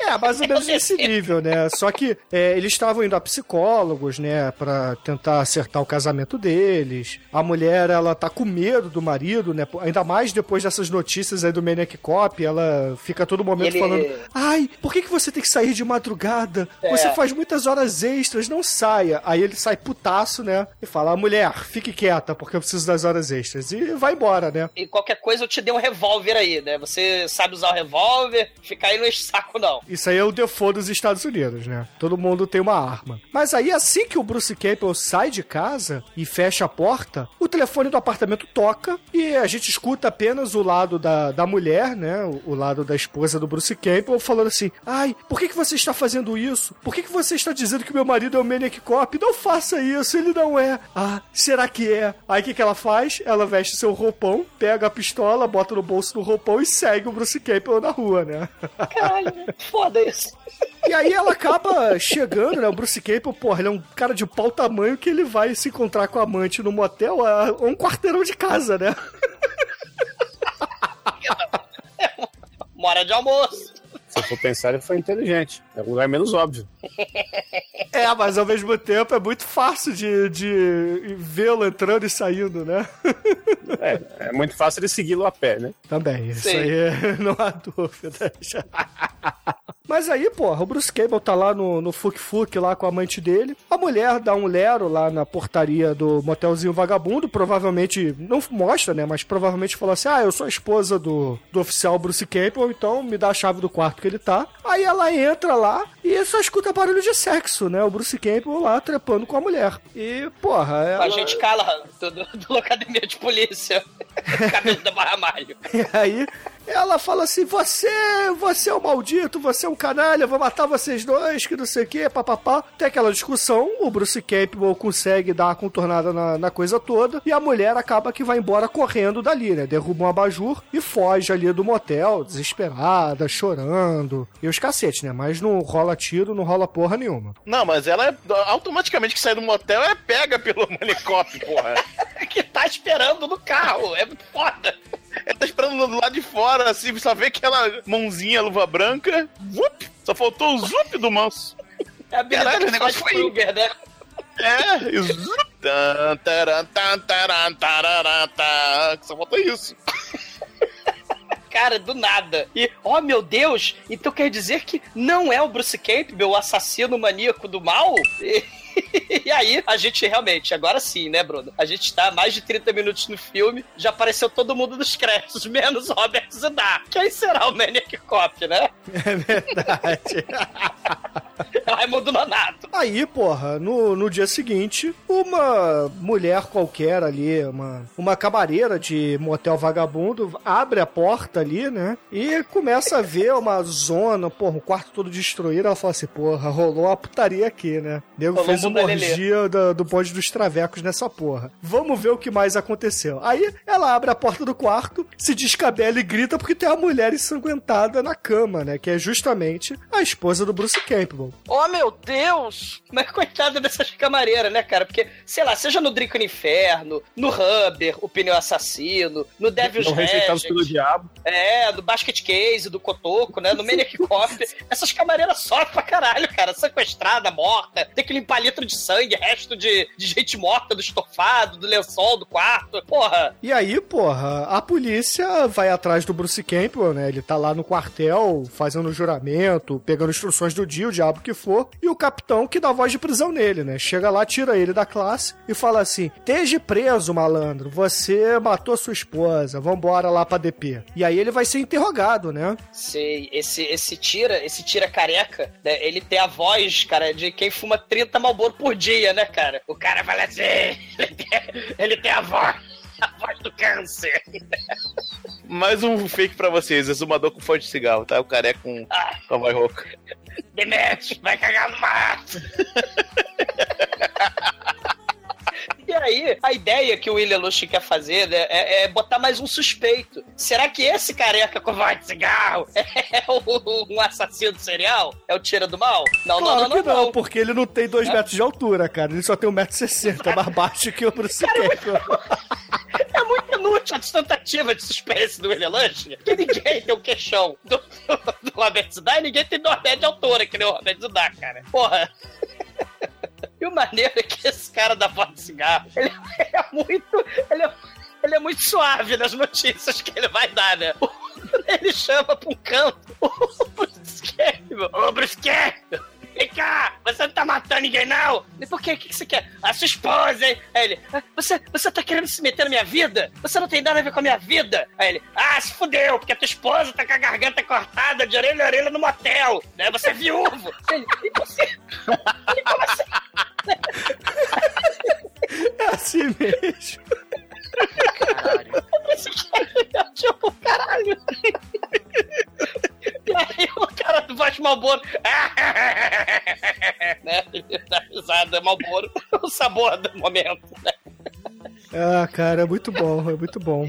É, mais ou menos nesse nível, né? Só que é, eles estavam indo a psicólogos, né? Pra tentar acertar o casamento deles. A mulher, ela tá com medo do marido, né? Ainda mais depois dessas notícias aí do Maniac Cop, ela fica a todo momento Ele- falando: Ai, por que, que você tem que sair de madrugada? É. Você faz muitas horas extras, não saia. Aí ele sai putaço, né? E fala: mulher, fique quieta, porque eu preciso das horas extras. E vai embora, né? E qualquer coisa eu te dei um revólver aí, né? Você sabe usar o revólver, fica aí no saco não. Isso aí é o default dos Estados Unidos, né? Todo mundo tem uma arma. Mas aí, assim que o Bruce Campbell sai de casa e fecha a porta, o telefone do apartamento toca e a gente escuta apenas o lado da, da mulher, né? O, o lado da esposa do Bruce Campbell falando assim: Ai, por que, que você está fazendo isso? Por que, que você está dizendo que meu marido é o Maniac Cop? Não faça isso, ele não é. Ah, será que é? Aí o que, que ela faz? Ela veste seu roupão, pega a pistola, bota no bolso do roupão e segue o Bruce Campbell na rua, né? Caralho, foda isso. E aí ela acaba chegando, né? O Bruce Campbell, porra, ele é um cara de pau tamanho que ele vai se encontrar com a amante no motel a um quarteirão de casa, né? Mora de almoço. Se for pensar, ele foi inteligente. É um lugar menos óbvio. É, mas ao mesmo tempo é muito fácil de, de vê-lo entrando e saindo, né? É, é muito fácil ele segui-lo a pé, né? Também, isso Sim. aí é- não há dúvida. Mas aí, porra, o Bruce Campbell tá lá no, no Fuk Fuk lá com a amante dele. A mulher dá um lero lá na portaria do motelzinho vagabundo. Provavelmente, não mostra, né? Mas provavelmente falou assim: Ah, eu sou a esposa do, do oficial Bruce Campbell, então me dá a chave do quarto que ele tá. Aí ela entra lá e só escuta barulho de sexo, né? O Bruce Campbell lá trepando com a mulher. E, porra, ela... A gente cala do, do, do locademia de polícia. Cabelo da Barra Malho. E aí ela fala assim: Você, você é um maldito, você é um canalha, vou matar vocês dois, que não sei o que, papapá. Tem aquela discussão, o Bruce Campbell consegue dar uma contornada na, na coisa toda, e a mulher acaba que vai embora correndo dali, né? Derruba um abajur e foge ali do motel, desesperada, chorando. E os cacetes, né? Mas não rola tiro, não rola porra nenhuma. Não, mas ela é, automaticamente que sai do motel é pega pelo manicópio, porra. que tá esperando no carro. É muito foda. Ela tá esperando do lado de fora, assim, só vê aquela mãozinha, luva branca. Vup, só faltou o zup do manso. É Caralho, o negócio foi- Krueger, né? É, e zup. Tá. Só falta isso. Cara, do nada. E, oh meu Deus, então quer dizer que não é o Bruce Campbell o assassino maníaco do mal? E, e aí, a gente realmente, agora sim, né, Bruno? A gente tá mais de 30 minutos no filme, já apareceu todo mundo nos créditos, menos Robert Zidar. Quem será o Maniac Cop, né? É verdade. É Raimundo Nonato. Aí, porra, no, no dia seguinte, uma mulher qualquer ali, uma, uma camareira de motel vagabundo, abre a porta ali, né? E começa a ver uma zona, porra, um quarto todo destruído. Ela fala assim, porra, rolou uma putaria aqui, né? O nego Rolou fez um uma orgia do, do bonde dos travecos nessa porra. Vamos ver o que mais aconteceu. Aí ela abre a porta do quarto, se descabela e grita porque tem uma mulher ensanguentada na cama, né? Que é justamente a esposa do Bruce Campbell. Oh, meu Deus! Mas coitada dessas camareiras, né, cara? Porque, sei lá, seja no Drink no Inferno, no Rubber, o pneu assassino, no Devil's Não rejeitados pelo diabo. é, no Basket Case, do Cotoco, né, no Maniac Cop, essas camareiras sofrem pra caralho, cara, sequestrada, morta, tem que limpar litro de sangue, resto de, de gente morta do estofado, do lençol, do quarto, porra. E aí, porra, a polícia vai atrás do Bruce Campbell, né? Ele tá lá no quartel, fazendo o juramento, pegando instruções do dia, o diabo que for, e o capitão que dá voz de prisão nele, né? Chega lá, tira ele da classe e fala assim: Esteja preso, malandro, você matou sua esposa, vambora lá pra DP. E aí ele vai ser interrogado, né? Sei, esse, esse tira, esse tira careca, né, ele tem a voz, cara, de quem fuma 30 Malboro por dia, né, cara? O cara fala assim, ele tem, ele tem a voz, a voz do câncer. Mais um fake pra vocês, exumador com fonte de cigarro, tá? O careca com, com a voz rouca. Demetrius, vai cagar no mato. E aí, a ideia que o William Lush quer fazer né, é, é botar mais um suspeito. Será que esse careca com voz de cigarro é o, um assassino serial? É o tira do mal? Não, claro não, não, que não, não, não. porque ele não tem dois metros de altura, cara. Ele só tem 1,60m, é mais baixo que o Bruce Campbell. Inútil a tentativa de suspense do William Lush, que ninguém tem o queixão do, do, do Robert Zidar e ninguém tem metros de altura, que nem o Robert Zidar, cara. Porra. E o maneiro é que esse cara da voz de cigarro, ele é muito. Ele é, ele é muito suave nas notícias que ele vai dar, né? Ele chama pra um canto o Bruce Campbell! Vem cá! Você não tá matando ninguém, não! E por quê? O que, que você quer? A sua esposa, hein? Aí ele, ah, você, você tá querendo se meter na minha vida? Você não tem nada a ver com a minha vida! Aí ele, ah, se fudeu, porque a tua esposa tá com a garganta cortada de orelha a orelha no motel, né? Você é viúvo! Ele, e você? Ele, como assim? É assim mesmo. Caralho. Esse cara é tipo, caralho. Malboro. né? Ele dá risada, Malboro. O sabor do momento, né? Ah, cara, é muito bom, é muito bom.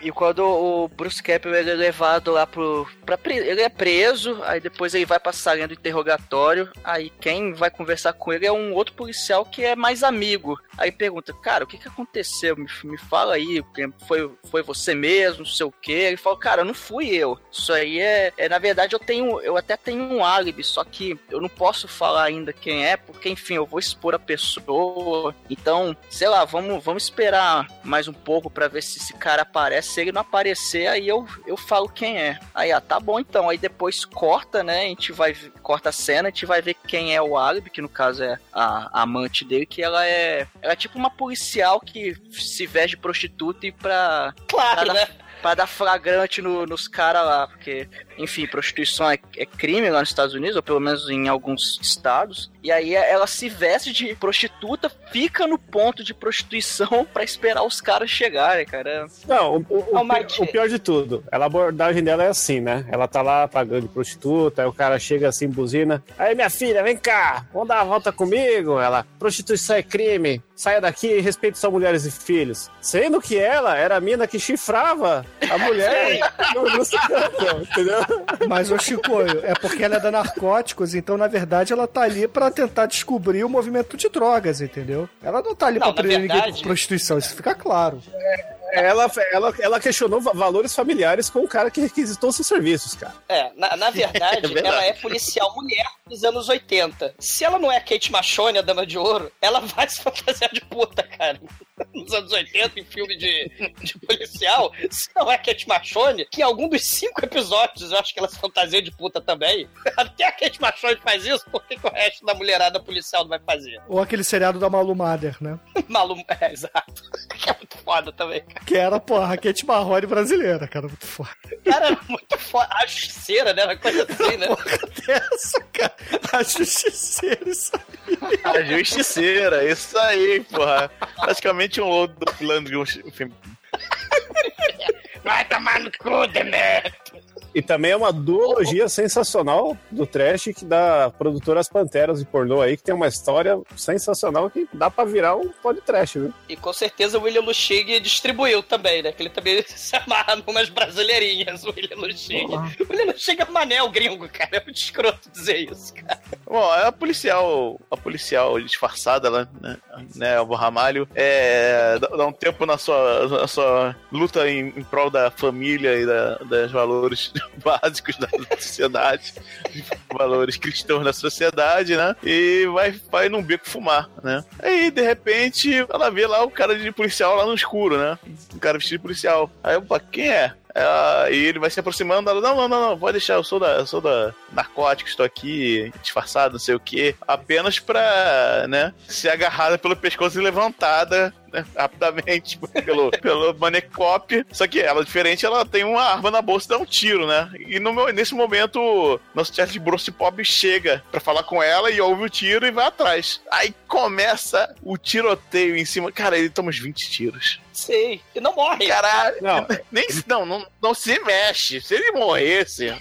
E quando o Bruce Campbell ele é levado lá pro. Pra, ele é preso, aí depois ele vai pra salinha do interrogatório. Aí quem vai conversar com ele é um outro policial que é mais amigo. Aí pergunta, cara, o que que aconteceu? Me, me fala aí, foi, foi você mesmo, não sei o quê. Ele fala, cara, não fui eu. Isso aí é, é. Na verdade, eu tenho. Eu até tenho um álibi, só que eu não posso falar ainda quem é, porque, enfim, eu vou expor a pessoa. Então, sei lá, vamos, vamos esperar mais um pouco pra ver se esse cara aparece. Se ele não aparecer, aí eu, eu falo quem é. Aí, ah, tá bom então. Aí depois corta, né? A gente vai. Corta a cena, a gente vai ver quem é o álibi, que no caso é a, a amante dele, que ela é. Ela é tipo uma policial que se veste de prostituta e pra. Claro, pra né? Pra dar flagrante no- nos caras lá, porque, enfim, prostituição é, é crime lá nos Estados Unidos, ou pelo menos em alguns estados. E aí ela se veste de prostituta, fica no ponto de prostituição pra esperar os caras chegarem, cara. Não, o, o- o Ô, pi- Mike. o pior de tudo, ela, a abordagem dela é assim, né? Ela tá lá pagando de prostituta, aí o cara chega assim, buzina. Aí, minha filha, vem cá, vamos dar uma volta comigo. Ela, prostituição é crime, saia daqui e respeite suas mulheres e filhos. Sendo que ela era a mina que chifrava a mulher no, no canto, entendeu? Mas, ô Chico, é porque ela é da narcóticos, então, na verdade, ela tá ali pra tentar descobrir o movimento de drogas, entendeu? Ela não tá ali Não, pra prender ninguém verdade- por prostituição, isso fica claro. Ela, ela, ela questionou va- valores familiares com o cara que requisitou seus serviços, cara. É, na, na verdade, É verdade. ela é policial mulher dos anos 80. Se ela não é Kate Machone, a Dama de Ouro, ela vai se fantasiar de puta, cara. Nos anos 80, em filme de, de policial, se não é Kate Machone, que em algum dos cinco episódios eu acho que ela se fantasia de puta também. Até a Kate Machone faz isso, por que, que o resto da mulherada policial não vai fazer? Ou aquele seriado da Malu Mader, né? Malu... É, exato. Que é muito foda também, cara. Que era, porra, a Kate Marrone brasileira, cara, muito foda. Cara, era muito foda. A justiceira, né? Uma coisa assim, né? Essa, cara, a justiceira, isso aí. A justiceira, isso aí, porra. Praticamente um outro plano de um filme. Vai tomar no cu, Demetrio. E também é uma duologia sensacional do trash que da produtora As Panteras de pornô aí, que tem uma história sensacional que dá pra virar um podcast, viu? E com certeza o William Lustig distribuiu também, né? Que ele também se amarra numas brasileirinhas, o William Lustig. O William Lustig é manel gringo, cara. É muito escroto dizer isso, cara. Bom, é a policial, a policial disfarçada lá, né? né o Ramalho, é, dá, dá um tempo na sua, na sua luta em, em prol da família e da, dos valores básicos da sociedade, valores cristãos da sociedade, né? E vai, vai num beco fumar, né? Aí, de repente, ela vê lá o cara de policial lá no escuro, né? Um cara vestido de policial. Aí, opa, quem é? Ela- e ele vai se aproximando, ela, não, não, não, não, pode deixar, eu sou da, eu sou da narcótico, estou aqui, disfarçado, não sei o que, apenas pra, né, ser agarrada pelo pescoço e levantada, né, rapidamente, pelo, pelo manecop, só que ela, diferente, ela tem uma arma na bolsa e dá um tiro, né, e no meu- nesse momento, nosso chefe de Bruce Pop chega pra falar com ela e ouve o tiro e vai atrás. Aí começa o tiroteio em cima, cara, ele toma uns 20 tiros. Sei. E não morre. Caralho, Não. nem, não, não, não se mexe. Se ele morresse,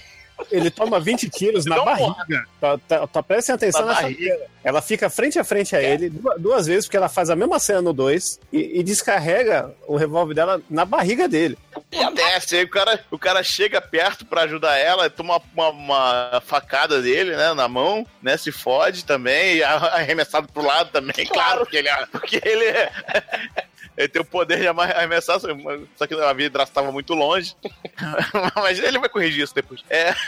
Ele toma 20 quilos na Não, barriga. Tá, tá, tá, prestem atenção Na nessa barriga. Ela fica frente a frente a ele duas, duas vezes, porque ela faz a mesma cena no 2 e, e descarrega o revólver dela na barriga dele. acontece. Aí o cara, o cara chega perto pra ajudar ela, toma uma, uma facada dele, né, na mão, né, se fode também, e arre- arremessado pro lado também, claro, porque ele, porque ele, é- ele tem o poder de arremessar, só que a vidraça estava muito longe. Mas ele vai corrigir isso depois. É.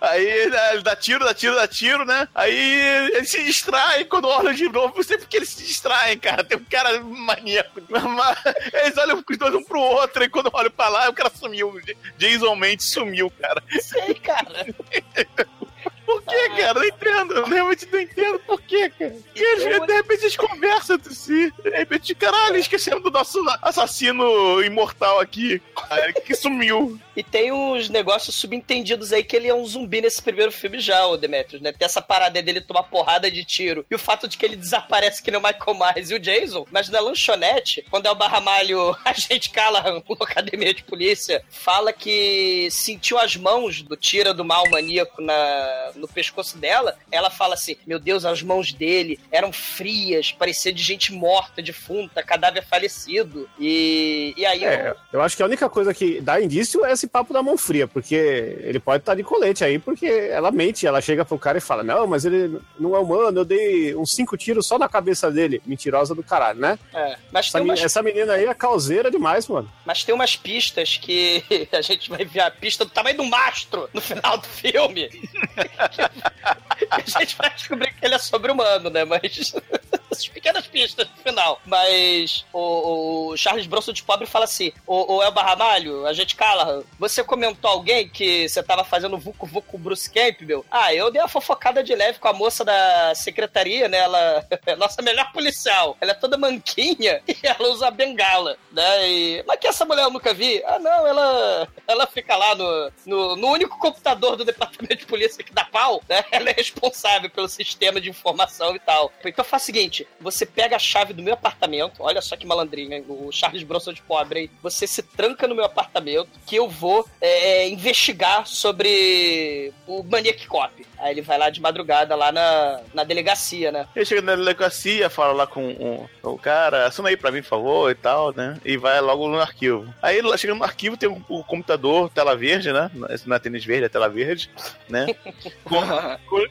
Aí ele dá tiro, dá tiro, dá tiro, né? Aí ele se distrai quando olha de novo. Não sei porque eles se distraem, cara. Tem um cara maníaco. Eles olham os dois um pro outro e quando olham pra lá, o cara sumiu. Jason Mendes sumiu, cara. Sei, cara. Por que, cara? Não entendo. Eu realmente não entendo por que, cara. E eles, de repente eles conversam entre si. De repente, caralho, esquecemos do nosso assassino imortal aqui. Que sumiu. E tem uns negócios subentendidos aí que ele é um zumbi nesse primeiro filme já, o Demetrius, né? Tem essa parada dele tomar porrada de tiro. E o fato de que ele desaparece que nem o Michael Myers e o Jason. Mas na lanchonete, quando é o Barramalho, a gente cala na academia de polícia, fala que sentiu as mãos do tira do mal maníaco na, no pescoço dela. Ela fala assim: Meu Deus, as mãos dele eram frias, parecia de gente morta, defunta, cadáver falecido. E, e aí. É, eu acho que a única coisa que dá indício é esse papo da mão fria, porque ele pode estar de colete aí, porque ela mente, ela chega pro cara e fala: Não, mas ele não é humano, eu dei uns cinco tiros só na cabeça dele. Mentirosa do caralho, né? É, mas Essa, umas essa menina aí é causeira demais, mano. Mas tem umas pistas que a gente vai ver a pista do tamanho do mastro no final do filme. a gente vai descobrir que ele é sobre-humano, né? Mas. Pequenas pistas no final. Mas o, o Charles Bronson de pobre fala assim: O, o Elba Ramalho, a gente cala. Você comentou alguém que você tava fazendo Vucu Vucu Bruce Campbell? Ah, eu dei uma fofocada de leve com a moça da secretaria, né? Ela é nossa melhor policial. Ela é toda manquinha e ela usa bengala, né? E, mas que essa mulher eu nunca vi? Ah, não, ela, ela fica lá no, no, no único computador do departamento de polícia que dá né? Ela é responsável pelo sistema de informação e tal. Então faz o seguinte: você pega a chave do meu apartamento, olha só que malandrinho, hein? o Charles Bronson de pobre. Você se tranca no meu apartamento que eu vou é, investigar sobre o Maniac Cop. Aí ele vai lá de madrugada, lá na, na delegacia, né? Ele chega na delegacia, fala lá com o, o cara, assina aí pra mim, por favor, e tal, né? E vai logo no arquivo. Aí lá chega no arquivo, tem o, o computador, tela verde, né? Esse não é tênis verde, é tela verde, né? com, com,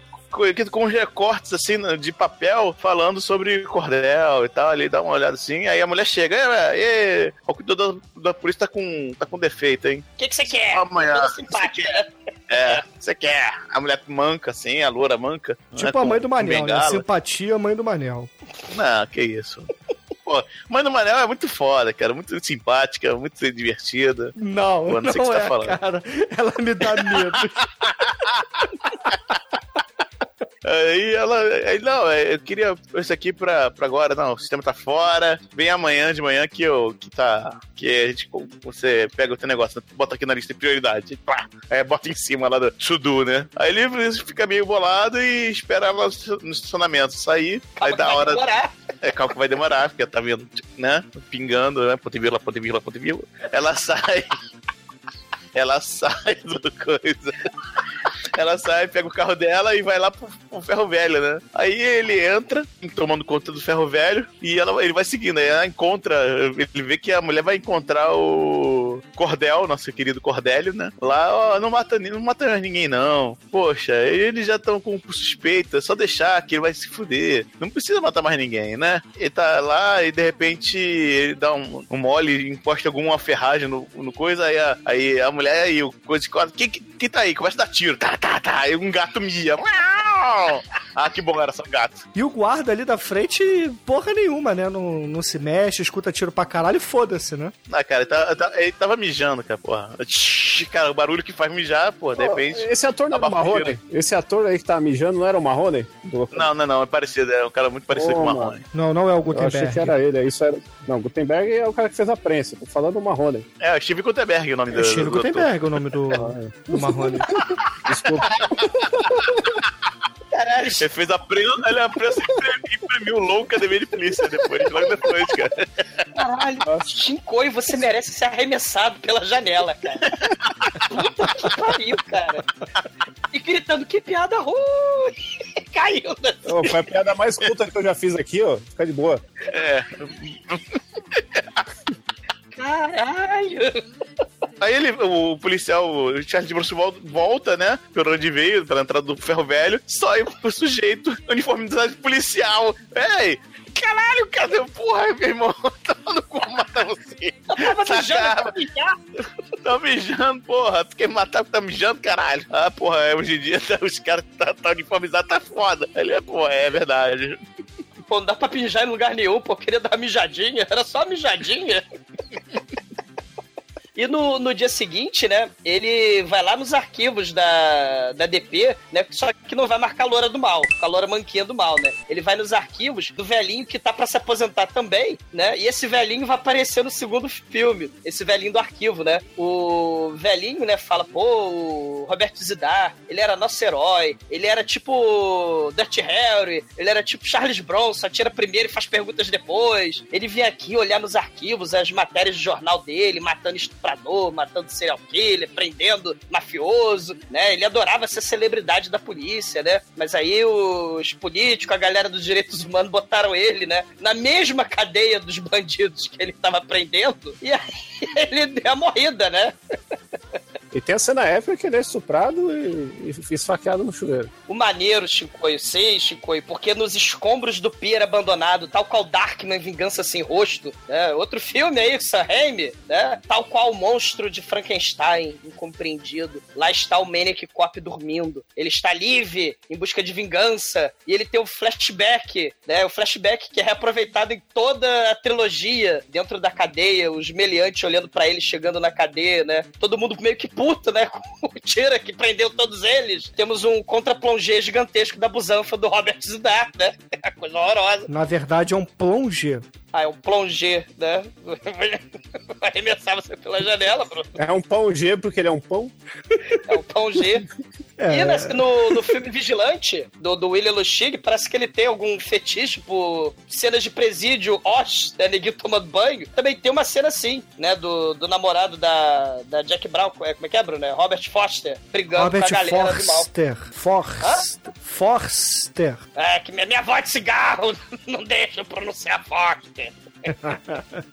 com, recortes assim né, de papel falando sobre cordel e tal. Ali dá uma olhada assim. Aí a mulher chega, e, e, o cuidador da, da polícia tá com, tá com defeito, hein? O que que você quer? Amanhã. Toda simpática, né? É, você quer. A mulher manca, assim, a loura manca. Tipo né, a com- mãe do com Manel, né? Simpatia, mãe do Manel. Não, que isso. Pô, Mãe do Manel é muito foda, cara. Muito simpática, muito divertida. Não, Pô, não não, sei o que você é, tá falando. cara. Ela me dá medo. Aí ela. Aí, não, é, eu queria isso aqui pra, pra agora. Não, o sistema tá fora. Vem amanhã de manhã que eu. Que tá. Que a gente. Você pega o teu negócio, bota aqui na lista de prioridade. Pá, aí bota em cima lá do to-do, né? Aí ele fica meio bolado e espera ela no estacionamento sair. Calma aí da vai hora. demorar. É, calma que vai demorar, porque tá vendo, né? Pingando, né? Ponto e vírgula, ponto e vírgula, ponto e vírgula. Ela sai. Ela sai do coisa. Ela sai, pega o carro dela e vai lá pro, pro ferro velho, né? Aí ele entra, tomando conta do ferro velho, e ela, ele vai seguindo. Aí ela encontra, ele vê que a mulher vai encontrar o Cordel, nosso querido Cordélio, né? Lá, ó, não mata, não mata mais ninguém, não. Poxa, eles já estão com suspeita, é só deixar que ele vai se fuder. Não precisa matar mais ninguém, né? Ele tá lá e de repente ele dá um, um mole, encosta alguma ferragem no, no coisa, aí a, aí a mulher e o coisa de quem, quem tá aí? Começa a dar tiro, tá, tá, tá. Aí um gato mia. Uau! Ah, que bom era só gato. E o guarda ali da frente, porra nenhuma, né? Não, não se mexe, escuta tiro pra caralho e foda-se, né? Ah, cara, ele, tá- tá- ele tava mijando, cara, porra. Cara, o barulho que faz mijar, pô, de repente. Esse ator não era o abafa o Marrone? Esse ator aí que tá mijando não era o Marrone? Não, não, não, é parecido, é um cara muito parecido Ô, com o. Marrone. Não, não é o Eu Gutenberg. achei que era ele. é Isso era... Não, Gutenberg é o cara que fez a prensa. Tô falando do Marrone. É, o Steve Gutenberg o nome É do, Steve. Gutenberg o nome do, do Marrone. Desculpa. Caralho, Ele fez a prensa, ele a prensa e imprimiu logo academia de polícia depois, logo depois, cara. caralho. Chincoi, você merece ser arremessado pela janela, cara. Puta que pariu, cara. E gritando, que piada ruim. Caiu, né? Ô, foi a piada mais culta que eu já fiz aqui, ó. Fica de boa. É. Caralho. Aí ele, o policial, o Charles Bronson vol- volta, né? Pelo onde veio, pela entrada do ferro velho, só o sujeito, uniformidade policial. Ei! Caralho, cadê? Porra, meu irmão, tá no cu matar você. Tava mijando, Saca- pra mijar. Tá mijando, porra. Tu quer me matar porque tá mijando, caralho. Ah, porra, é, hoje em dia tá- os caras que tá, tá uniformizado tá foda. Ele é, porra, é verdade. Pô, não dá pra mijar em lugar nenhum, pô. Queria dar uma mijadinha. Era só mijadinha. E no, no dia seguinte, né, ele vai lá nos arquivos da, da DP, né, só que não vai marcar a loura do mal, a loura manquinha do mal, né? Ele vai nos arquivos do velhinho que tá para se aposentar também, né? E esse velhinho vai aparecer no segundo filme, esse velhinho do arquivo, né? O velhinho, né, fala, pô, o Roberto Zidar, ele era nosso herói, ele era tipo Dirty Harry, ele era tipo Charles Bronson, atira primeiro e faz perguntas depois. Ele vinha aqui olhar nos arquivos as matérias de jornal dele, matando estuprador, matando serial killer, prendendo mafioso, né? Ele adorava ser celebridade da polícia, né? Mas aí os políticos, a galera dos direitos humanos botaram ele, né? Na mesma cadeia dos bandidos que ele tava prendendo, e aí ele deu a morrida, né? E tem a cena épica que ele é estuprado e, e esfaqueado no chuveiro. O maneiro, Chicoio, sei, Chicoio, porque nos escombros do pier abandonado, tal qual Darkman Vingança Sem Rosto, né? Outro filme aí, Sam Raimi, né? Tal qual o monstro de Frankenstein, incompreendido. Lá está o Maniac Cop dormindo. Ele está livre, em busca de vingança, e ele tem o flashback, né? O flashback que é reaproveitado em toda a trilogia, dentro da cadeia, os meliantes olhando para ele chegando na cadeia, né? Todo mundo meio que puto, né? Com o Tira que prendeu todos eles. Temos um contra-plongé gigantesco da busanfa do Robert Zidar, né? É coisa horrorosa. Na verdade, é um plongé. Ah, é um plongé, né? Vai arremessar você pela janela, Bruno. É um pão G porque ele é um pão. É um pão G. É. E no, no filme Vigilante, do, do William Lustig, parece que ele tem algum fetiche por cenas de presídio, Osh, né, neguinho tomando banho. Também tem uma cena assim, né, do, do namorado da, da Jack Brown, é, como é que é, Bruno? É Robert Foster, brigando Robert com a galera do mal. Forster. Forster. Forster. É, que minha, minha voz de cigarro não deixa eu pronunciar Foster.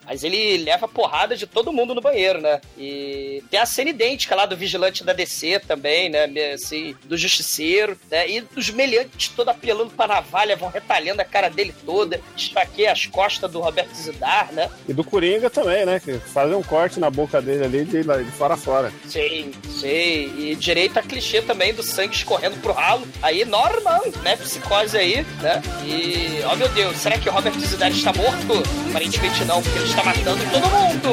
Mas ele leva porrada de todo mundo no banheiro, né? E tem a cena idêntica lá do vigilante da DC também, né? Assim, do justiceiro, né? E os meliantes todo apelando pra navalha, vão retalhando a cara dele toda, esfaqueia as costas do Roberto Zidar, né? E do Coringa também, né? Que fazem um corte na boca dele ali de, de fora a fora. Sei, sei. E direito a clichê também do sangue escorrendo pro ralo. Aí, normal, né? Psicose aí, né? E, ó meu Deus, será que o Robert Zidane está morto? Aparentemente não, porque ele está matando todo mundo.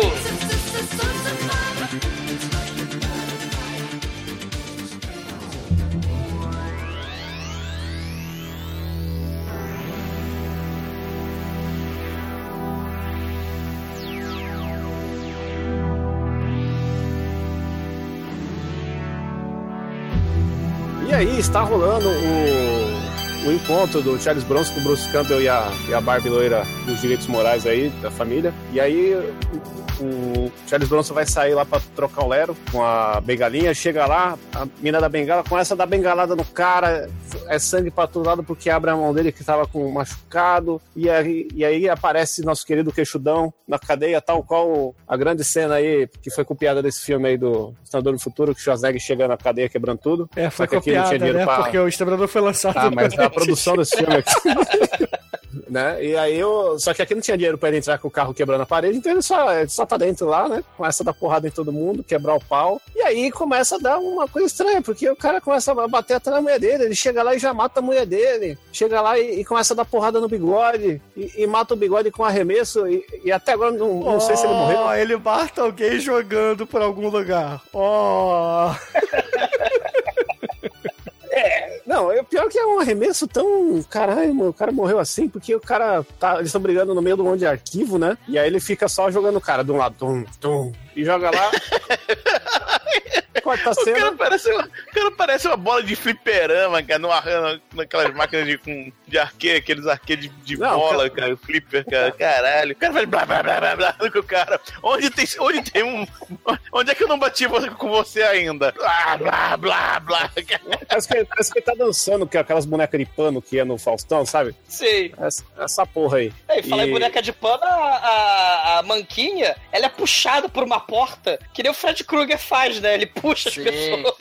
E aí está rolando o, o encontro do Charles Bronson com o Bruce Campbell e a, e a Barbie loira dos direitos morais aí da família. E aí o, o Charles Bronson vai sair lá para trocar um lero com a bengalinha. Chega lá, a mina da bengala começa a dar bengalada no cara. É sangue para todo lado porque abre a mão dele que estava com machucado. E aí, e aí aparece nosso querido queixudão na cadeia, tal qual a grande cena aí que foi copiada desse filme aí do Estador do Futuro, que o Schwarzenegger chega na cadeia quebrando tudo. É, foi Só copiada, né? pra- Porque o Exterminador foi lançado. ah, mas a produção desse filme aqui. né? E aí eu. Só que aqui não tinha dinheiro pra ele entrar com o carro quebrando a parede, então ele só, ele só tá dentro lá, né? Começa a dar porrada em todo mundo, quebrar o pau. E aí começa a dar uma coisa estranha, porque o cara começa a bater até na mulher dele, ele chega lá e já mata a mulher dele. Chega lá e, e começa a dar porrada no bigode, e, e mata o bigode com arremesso, e, e até agora não, não sei se ele morreu. Ó, ele mata alguém jogando por algum lugar. Ó. Não, é pior que é um arremesso tão. Caralho, mano, o cara morreu assim, porque o cara. Tá, eles estão brigando no meio de um monte de arquivo, né? E aí ele fica só jogando o cara de um lado, tum, tum, e joga lá. Corta a O cara, cena. parece uma, o cara parece uma bola de fliperama, cara, numa, naquelas máquinas de, com, de arcade, aqueles arcades de, de Não, bola, cara- cara, flipper, cara, caralho. O cara faz blá blá blá blá blá com o cara. Onde tem, onde tem um. Onde é que eu não bati com você ainda? Blá blá blá blá. Parece que, parece que ele tá dançando com aquelas bonecas de pano que é no Faustão, sabe? Sei. Essa, essa porra aí. É, e falar em boneca de pano, a, a, a manquinha, ela é puxada por uma porta, que nem o Fred Krueger faz, né? Ele puxa as Sim. pessoas.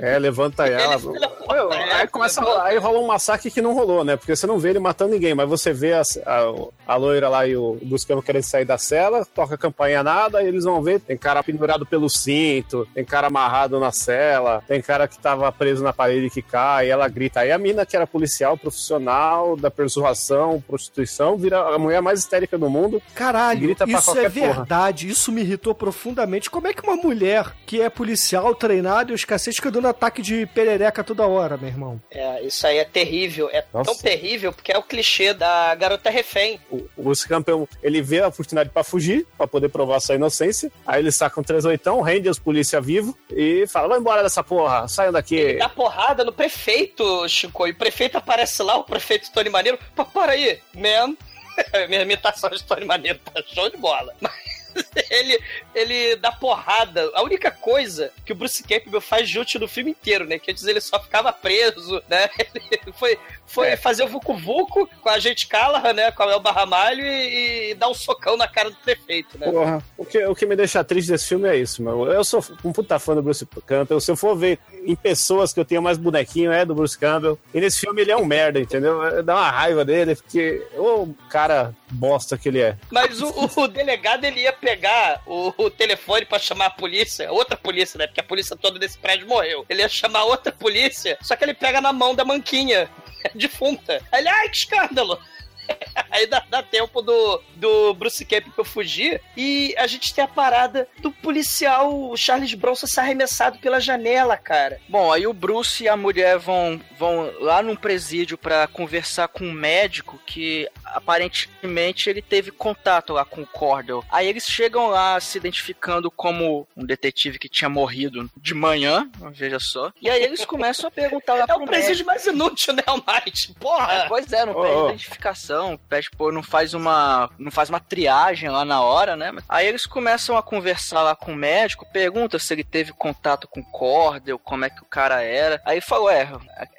É, levanta ela. Ele, filha Meu, aí, começa, aí rola um massacre que não rolou, né? Porque você não vê ele matando ninguém, mas você vê a, a, a loira lá e o Campbell querendo sair da cela, toca a campainha nada, e eles vão ver, tem cara pendurado pelo cinto, tem cara amarrado na cela, tem cara que tava preso na parede que cai, e ela grita. Aí a mina que era policial, profissional, da persuasão, prostituição, vira a mulher mais histérica do mundo. Caralho, Grita pra isso é qualquer porra. verdade. Isso me irritou profundamente. Como é que uma mulher que é policial, treinada e os cacetes fica dando ataque de perereca toda hora, meu irmão? É, isso aí é terrível. É tão Nossa. terrível porque é o clichê da garota refém. O o Campbell, ele vê a oportunidade pra fugir, pra poder provar sua inocência. Aí ele saca um 38, rende os polícia vivo e fala: vai embora dessa porra, saiam daqui. Ele dá porrada no prefeito, Chico. E o prefeito aparece lá, o prefeito Tony Maneiro. Pô, para aí, man. Minha imitação de Tony Maneiro tá show de bola. Mas ele, ele dá porrada. A única coisa que o Bruce Campbell faz de útil no filme inteiro, né? Que antes ele só ficava preso, né? Ele foi, foi fazer o Vucu Vucu com a gente Callahan, né? Com a Mel Barramalho e, e dar um socão na cara do prefeito, né? Porra, o que, o que me deixa triste desse filme é isso, meu. Eu sou um puta fã do Bruce Campbell. Se eu for ver em pessoas que eu tenho mais bonequinho, é do Bruce Campbell. E nesse filme ele é um merda, entendeu? Dá uma raiva dele, porque o cara bosta que ele é. Mas o, o- o delegado ele ia pegar o, o telefone pra chamar a polícia, outra polícia, né? Porque a polícia toda desse prédio morreu. Ele ia chamar outra polícia, só que ele pega na mão da manquinha defunta. Ele, ai, que escândalo! Aí dá, dá tempo do, do Bruce Campbell fugir e a gente tem a parada do policial Charles Bronson ser arremessado pela janela, cara. Bom, aí o Bruce e a mulher vão, vão lá num presídio pra conversar com um médico que aparentemente ele teve contato lá com o Cordell. Aí eles chegam lá se identificando como um detetive que tinha morrido de manhã, veja só. E aí eles começam a perguntar lá É pro o presídio mais inútil, né, Almighty? Porra! É, pois é, não Oh, oh. identificação, pede, pô, não faz uma. não faz uma triagem lá na hora, né? Aí eles começam a conversar lá com o médico, pergunta se ele teve contato com Cordel, como é que o cara era. Aí falou, é,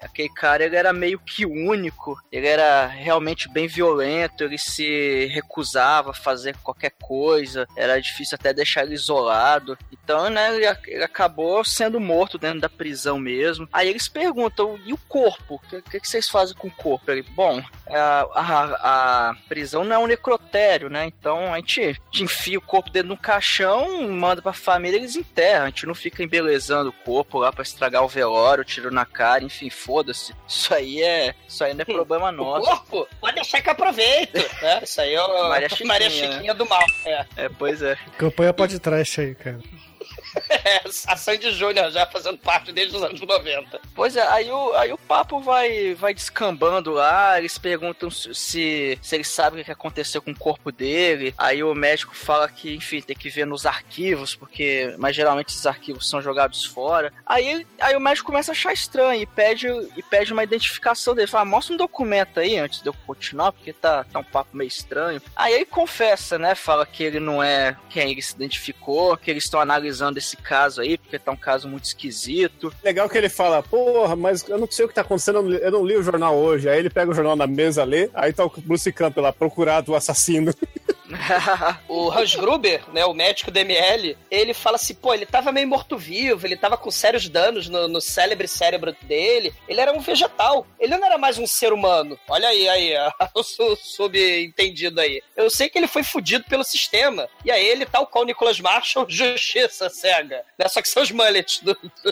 aquele cara ele era meio que único, ele era realmente bem violento, ele se recusava a fazer qualquer coisa, era difícil até deixar ele isolado. Então, né, ele, ele acabou sendo morto dentro da prisão mesmo. Aí eles perguntam, e o corpo? O que, que, que vocês fazem com o corpo? Ele, bom, a, a, a prisão não é um necrotério, né? Então a gente, a gente enfia o corpo dentro de um caixão, manda pra família, eles enterram. A gente não fica embelezando o corpo lá pra estragar o velório, tiro na cara, enfim, foda-se. Isso aí é. Isso aí não é problema O nosso. corpo? Pode deixar que eu aproveito. né? Isso aí é o Maria Chiquinha, Maria Chiquinha do mal. É. É, pois é. Campanha pode trash aí, cara. A Sandy Júnior já fazendo parte desde os anos 90. Pois é, aí o, aí o papo vai, vai descambando lá, eles perguntam se, se, sabe o que aconteceu com o corpo dele. Aí o médico fala que, enfim, tem que ver nos arquivos, porque. Mas geralmente esses arquivos são jogados fora. Aí, aí o médico começa a achar estranho e pede, e pede uma identificação dele. Fala, mostra um documento aí antes de eu continuar, porque tá, tá um papo meio estranho. Aí ele confessa, né? Fala que ele não é quem ele se identificou, que eles estão analisando esse caso aí, porque tá um caso muito esquisito. Legal que ele fala, porra, mas eu não sei o que tá acontecendo, eu não li- eu não li o jornal hoje. Aí ele pega o jornal na mesa, lê, aí tá o Bruce Campbell lá, procurado o assassino. O Hans Gruber, né, o médico do ML, ele fala assim, pô, ele tava meio morto-vivo, ele tava com sérios danos no, no célebre cérebro dele, ele era um vegetal, ele não era mais um ser humano. Olha aí, aí, o su- subentendido aí. Eu sei que ele foi fudido pelo sistema, e aí ele, tal qual o Nicholas Marshall, justiça cega, né, só que são os mullets do, do,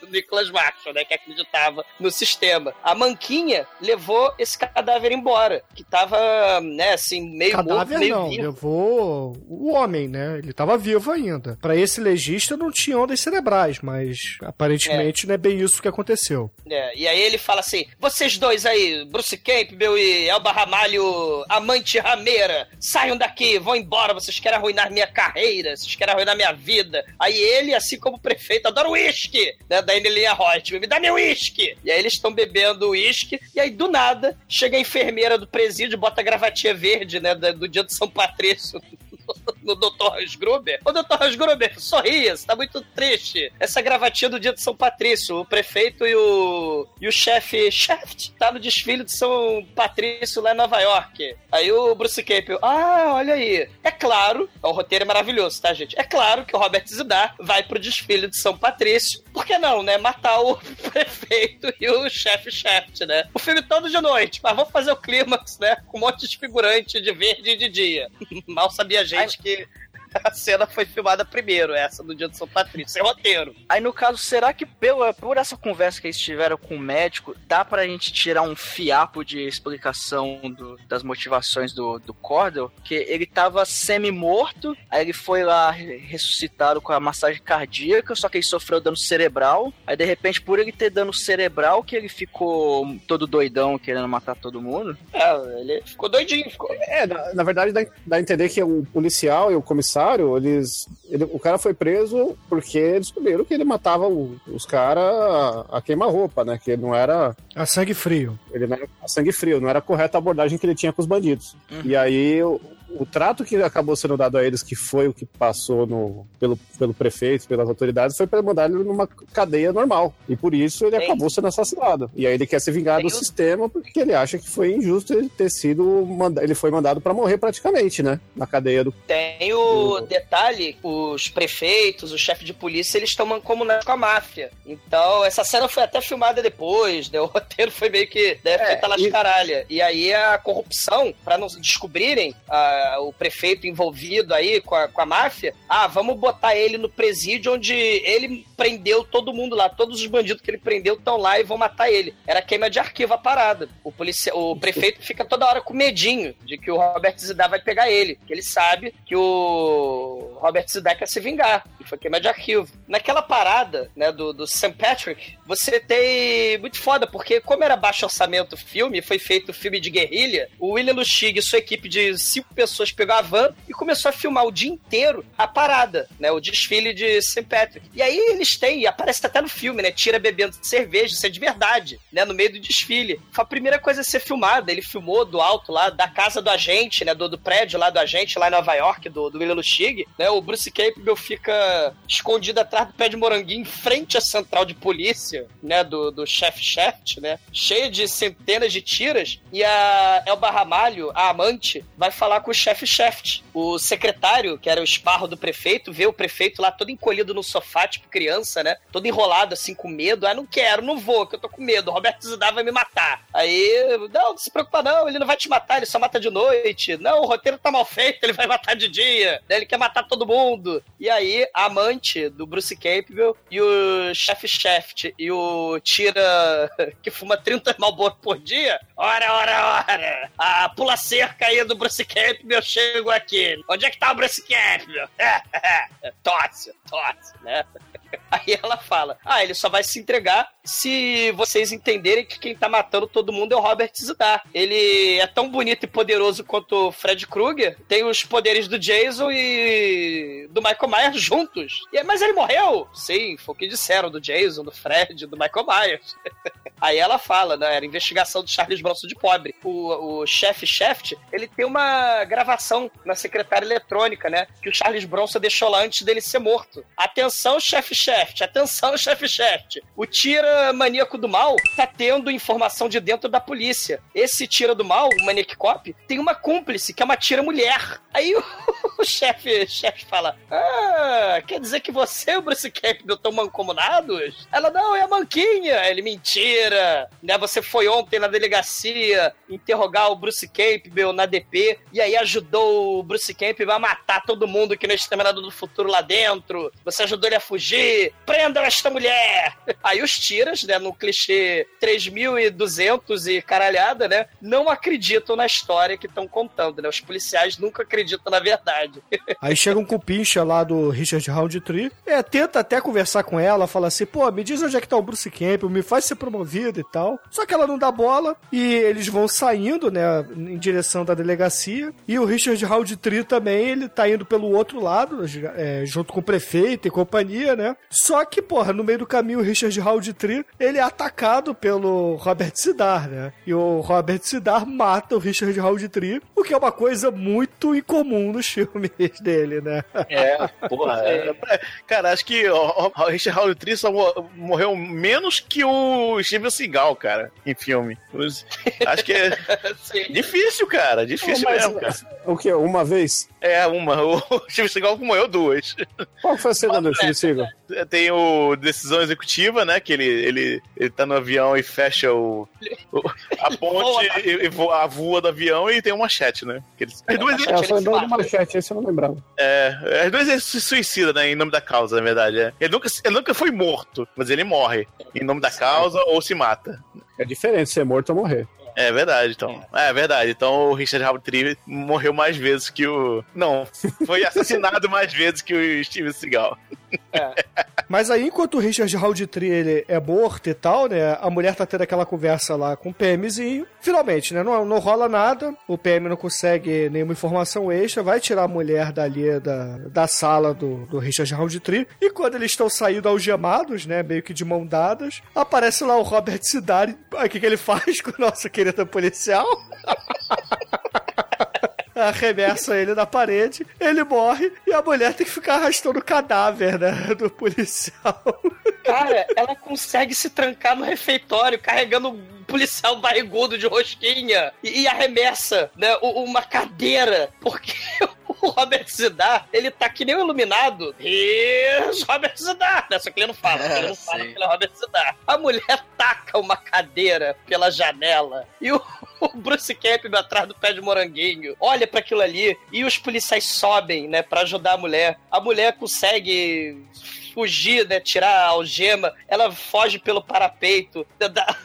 do Nicholas Marshall, né, que acreditava no sistema. A Manquinha levou esse cadáver embora, que tava, né, assim, meio morto, Cadáver meio não, vivo. levou o homem, né? Ele tava vivo ainda. Pra esse legista não tinha ondas cerebrais, mas aparentemente não é bem isso que aconteceu. É, e aí ele fala assim: vocês dois aí, Bruce Campbell e Elba Ramalho, amante rameira, saiam daqui, vão embora, vocês querem arruinar minha carreira, vocês querem arruinar minha vida. Aí ele, assim como o prefeito, adora uísque, né? Da Enelinha Hot, me dá meu uísque. E aí eles estão bebendo uísque, e aí do nada chega a enfermeira do presídio, bota a gravatinha verde, né? Do dia do São Patrício no Dr. Hans Gruber. Ô, Dr. Hans Gruber, sorria, você tá muito triste. Essa gravatinha do dia de São Patrício, o prefeito e o, e o chefe Shaft tá no desfile de São Patrício lá em Nova York. Aí o Bruce Campbell, ah, olha aí. É claro, o roteiro é maravilhoso, tá, gente? É claro que o Robert Zidar vai pro desfile de São Patrício. Por que não, né? Matar o prefeito e o chefe Shaft, né? O filme todo de noite, mas vamos fazer o clímax, né? Com um monte de figurante de verde e de dia. Mal sabia a gente que a cena foi filmada primeiro, essa do dia de São Patrício, sem roteiro. Aí no caso, será que pela, por essa conversa que eles tiveram com o médico, dá pra gente tirar um fiapo de explicação do- das motivações do, do Cordell? Que ele tava semi-morto, aí ele foi lá re- ressuscitado com a massagem cardíaca, só que ele sofreu dano cerebral. Aí de repente, por ele ter dano cerebral, que ele ficou todo doidão querendo matar todo mundo. É, ele ficou doidinho, ficou. É, na, na verdade dá, dá a entender que o policial e o comissário, eles. ele- o cara foi preso porque descobriram que ele matava o- os caras a, a queima-roupa, né? Que ele não era. A sangue frio. Ele não era a sangue frio, não era correta a abordagem que ele tinha com os bandidos. E aí o, o trato que acabou sendo dado a eles, que foi o que passou no, pelo, pelo prefeito, pelas autoridades, foi para mandar ele numa cadeia normal. E por isso ele Tem- acabou sendo assassinado. E aí ele quer se vingar Tem do o- sistema porque ele acha que foi injusto ele ter sido. Ele foi mandado para morrer praticamente, né? Na cadeia do. Tem o detalhe, os prefeitos, o chefe de polícia, eles estão mancomunados com a máfia. Então, essa cena foi até filmada depois, né? O roteiro foi meio que deve É, feita lá de e- caralho. E aí a corrupção, pra não descobrirem ah, o prefeito envolvido aí com a, com a máfia, ah, vamos botar ele no presídio onde ele prendeu todo mundo lá, todos os bandidos que ele prendeu estão lá e vão matar ele. Era queima de arquivo a parada. O, policia, o prefeito fica toda hora com medinho de que o Robert Zidar vai pegar ele, que ele sabe que o Robert Zidar quer se vingar. E foi queima de arquivo. Naquela parada, né, do, do St. Patrick, você tem muito foda, porque como era baixo orçamento o filme, foi feito filme de guerrilha, o William Lustig e sua equipe de cinco pessoas pegou a van e começou a filmar o dia inteiro a parada, né, o desfile de St. Patrick. E aí eles têm, e aparece até no filme, né, tira bebendo cerveja, isso é de verdade, né, no meio do desfile. Foi a primeira coisa a ser filmada, ele filmou do alto lá, da casa do agente, né, do, do prédio lá do agente, lá em Nova York, do, do William né, o Bruce Campbell fica escondido atrás do pé de moranguinho, em frente à central de polícia, né, do, do chefe Shaft, né, cheio de centenas de tiras, e a Elba Ramalho, a amante, vai falar com o chefe Shaft. O secretário, que era o esparro do prefeito, vê o prefeito lá todo encolhido no sofá, tipo criança, né, todo enrolado, assim, com medo. Ah, não quero, não vou, que eu tô com medo, o Roberto Zidar vai me matar. Aí, não, não se preocupa não, ele não vai te matar, ele só mata de noite. Não, o roteiro tá mal feito, ele vai matar de dia. Ele quer matar todo mundo. E aí, a amante do Bruce Campbell e o chefe Shaft e o Tira, que fuma 30 Malboro por dia, ora, ora, ora. A pula cerca aí do Bruce Campbell, eu chego aqui. Onde é que tá o Bruce Campbell? tosse, tosse, né? Aí ela fala: Ah, ele só vai se entregar se vocês entenderem que quem tá matando todo mundo é o Robert Zidar. Ele é tão bonito e poderoso quanto o Fred Krueger, tem os poderes do Jason e do Michael Myers juntos. E, mas ele morreu? Sim, foi o que disseram do Jason, do Fred, do Michael Myers. Aí ela fala, né? Era investigação do Charles Bronson de pobre. O, o chefe Shaft, ele tem uma gravação na secretária eletrônica, né? Que o Charles Bronson deixou lá antes dele ser morto. Atenção, chefe Shaft, atenção, chefe Shaft. O tira maníaco do mal tá tendo informação de dentro da polícia. Esse tira do mal, o Maniac Cop, tem uma cúmplice, que é uma tira mulher. Aí o, o chefe, chefe fala: Ah, quer dizer que você e o Bruce Campbell estão mancomunados? Ela, não, é a Manquinha. Ele, mentira. Né, você foi ontem na delegacia interrogar o Bruce Campbell na DP e aí ajudou o Bruce Campbell a matar todo mundo que não é exterminador do futuro lá dentro. Você ajudou ele a fugir. Prendam esta mulher! Aí os tiras, né, no clichê 3200 e caralhada, né, não acreditam na história que estão contando, né? Os policiais nunca acreditam na verdade. Aí chega um cupincha lá do Richard Roundtree, é, tenta até conversar com ela, fala assim, pô, me diz onde é que tá o Bruce Campbell, me faz ser promovido e tal. Só que ela não dá bola e eles vão saindo, né, em direção da delegacia. E o Richard Roundtree também, ele tá indo pelo outro lado, é, junto com o prefeito e companhia, né? Só que, porra, no meio do caminho o Richard Roundtree, ele é atacado pelo Robert Sidar, né? E o Robert Sidar mata o Richard Roundtree, o que é uma coisa muito incomum nos filmes dele, né? É, porra. É, cara, acho que o, o Richard Howlett só mo- morreu menos que o Steven Seagal, cara, em filme. Acho que é Sim. difícil, cara, difícil Mas, mesmo, cara. O que? Uma vez? É, uma. O Steven Seagal morreu duas. Qual foi a cena do Steve Seagal? Tem o Decisão Executiva, né? Que ele, ele, ele tá no avião e fecha o, o- a ponte e, e voa, a voa do avião e tem um machete, né? Que ele- as duas, É, o do manchete, esse eu não lembrava. é, as duas ele se suicida, né? Em nome da causa, na verdade. é. Ele, nunca, ele nunca foi morto, mas ele morre. Em nome da causa ou se mata. É diferente ser morto ou morrer. É verdade, então. É verdade. Então o Richard Howlett morreu mais vezes que o. Não, foi assassinado mais vezes que o Steven Seagal. Mas aí, enquanto o Richard Halditry ele é morto e tal, né? A mulher tá tendo aquela conversa lá com o PMzinho. Finalmente, né? Não, não rola nada. O PM não consegue nenhuma informação extra. Vai tirar a mulher dali da, da sala do, do Richard Halditry. E quando eles estão saindo algemados, né? Meio que de mão dadas, aparece lá o Robert Sidari. O que, que ele faz com o nosso querido policial? Arremessa ele na parede, ele morre e a mulher tem que ficar arrastando o cadáver, né, do policial. Cara, ela consegue se trancar no refeitório carregando um policial barrigudo de rosquinha e, e arremessa né, uma cadeira, porque o Robert Zidar, ele tá que nem o iluminado. Isso, Robert Zidar! Né? Só que ele não fala, ele não fala sim. que ele é Robert Zidar. A mulher taca uma cadeira pela janela e o, o Bruce Campbell atrás do pé de moranguinho olha pra aquilo ali e os policiais sobem, né, pra ajudar a mulher. A mulher consegue fugir, né, tirar a algema, ela foge pelo parapeito da,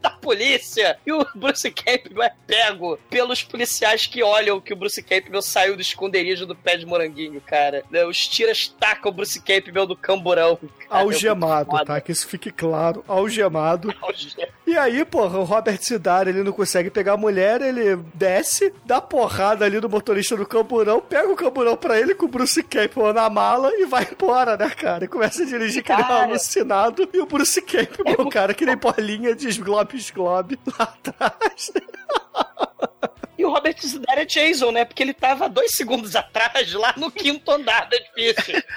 da, polícia e o Bruce Campbell é pego pelos policiais que olham que o Bruce Campbell saiu do esconderijo do pé de moranguinho, cara. Né, Os tiras tacam o Bruce Campbell do camburão. cara. Algemado, É tá? Que isso fique claro. Algemado. foda. Algema. E aí, porra, o Robert Sidar, ele não consegue pegar a mulher, ele desce, dá porrada ali no motorista do camburão, pega o camburão pra ele com o Bruce Campbell na mala e vai embora, né, cara? E começa a dirigir que um Cara. alucinado. E o Bruce Campbell, cara, que nem bolinha de esglobe-esglobe lá atrás. E o Robert Zidar é Jason, né? Porque ele tava dois segundos atrás, lá no quinto andar do edifício.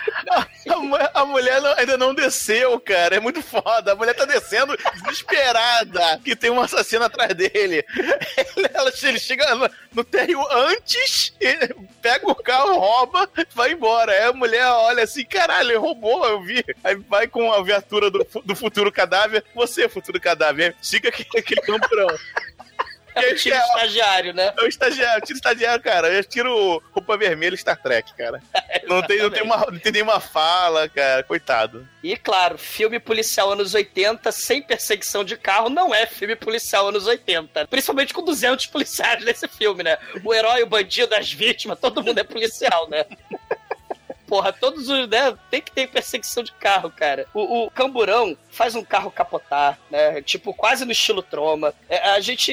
A, a mulher não- ainda não desceu, cara. É muito foda. A mulher tá descendo desesperada que tem um assassino atrás dele. Ele, ela- ele chega no, no térreo antes, pega o carro, rouba, vai embora. Aí a mulher olha assim: caralho, ele roubou, eu vi. Aí vai com a viatura do, do futuro cadáver. Você, futuro cadáver, siga aquele, aquele camburão. É o tiro estagiário, né? É o estagiário, tiro estagiário, cara. Eu tiro roupa vermelha Star Trek, cara. Não tem, não tem, uma, não tem nenhuma fala, cara. Coitado. E claro, filme policial anos 80 sem perseguição de carro não é filme policial anos 80. Principalmente com 200 policiais nesse filme, né? O herói, o bandido, as vítimas, todo mundo é policial, né? Porra, todos os, né? Tem que ter perseguição de carro, cara. O, o Camburão faz um carro capotar, né? Tipo, quase no estilo Troma. É, a gente.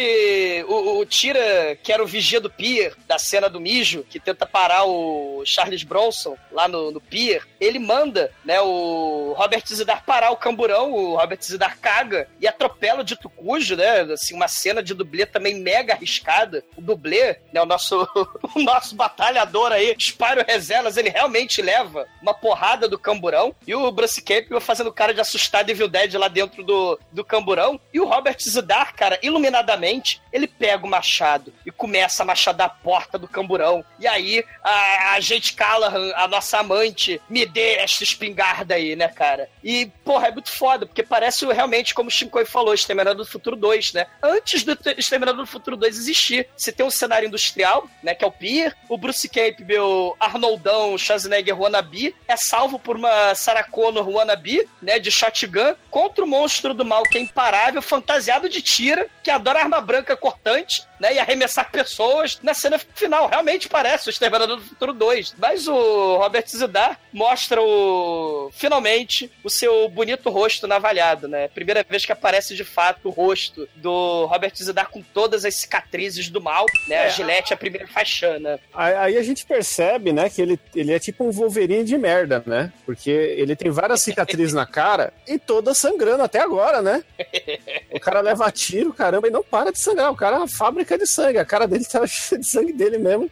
O, o Tira, que era o vigia do Pier, da cena do mijo, que tenta parar o Charles Bronson lá no, no Pier, ele manda, né, o Robert Zidar parar o Camburão, o Robert Zidar caga e atropela o dito cujo, né? Assim, uma cena de dublê também mega arriscada. O dublê, né, o nosso, o nosso batalhador aí, Spyro Rezelas, ele realmente leva uma porrada do camburão e o Bruce Campbell fazendo cara de assustado Evil Dead lá dentro do, do camburão. E o Robert Zidar, cara, iluminadamente, ele pega o machado e começa a machadar a porta do camburão. E aí a, a gente Callahan, a nossa amante, me dê esta espingarda aí, né, cara? E, porra, é muito foda, porque parece realmente, como o Shinkoi falou, Exterminador do Futuro 2, né? Antes do Exterminador do Futuro 2 existir, você tem um cenário industrial, né, que é o Pier, o Bruce Campbell, Arnoldão, Schwarzenegger wannabe, é salvo por uma Sarah Connor wannabe, né, de shotgun, contra o monstro do mal que é imparável, fantasiado de tira, que adora arma branca cortante, né, e arremessar pessoas na cena final. Realmente parece o Exterminador do Futuro 2. Mas o Robert Zidar mostra o finalmente o seu bonito rosto navalhado, né? Primeira vez que aparece de fato o rosto do Robert Zidar com todas as cicatrizes do mal, né? A gilete é a primeira faixana. Aí aí a gente percebe, né, que ele, ele é tipo um Wolverine de merda, né? Porque ele tem várias cicatrizes na cara e todas sangrando até agora, né? O cara leva tiro, caramba, e não para de sangrar. O cara é uma fábrica de sangue. A cara dele tá cheia de sangue dele mesmo.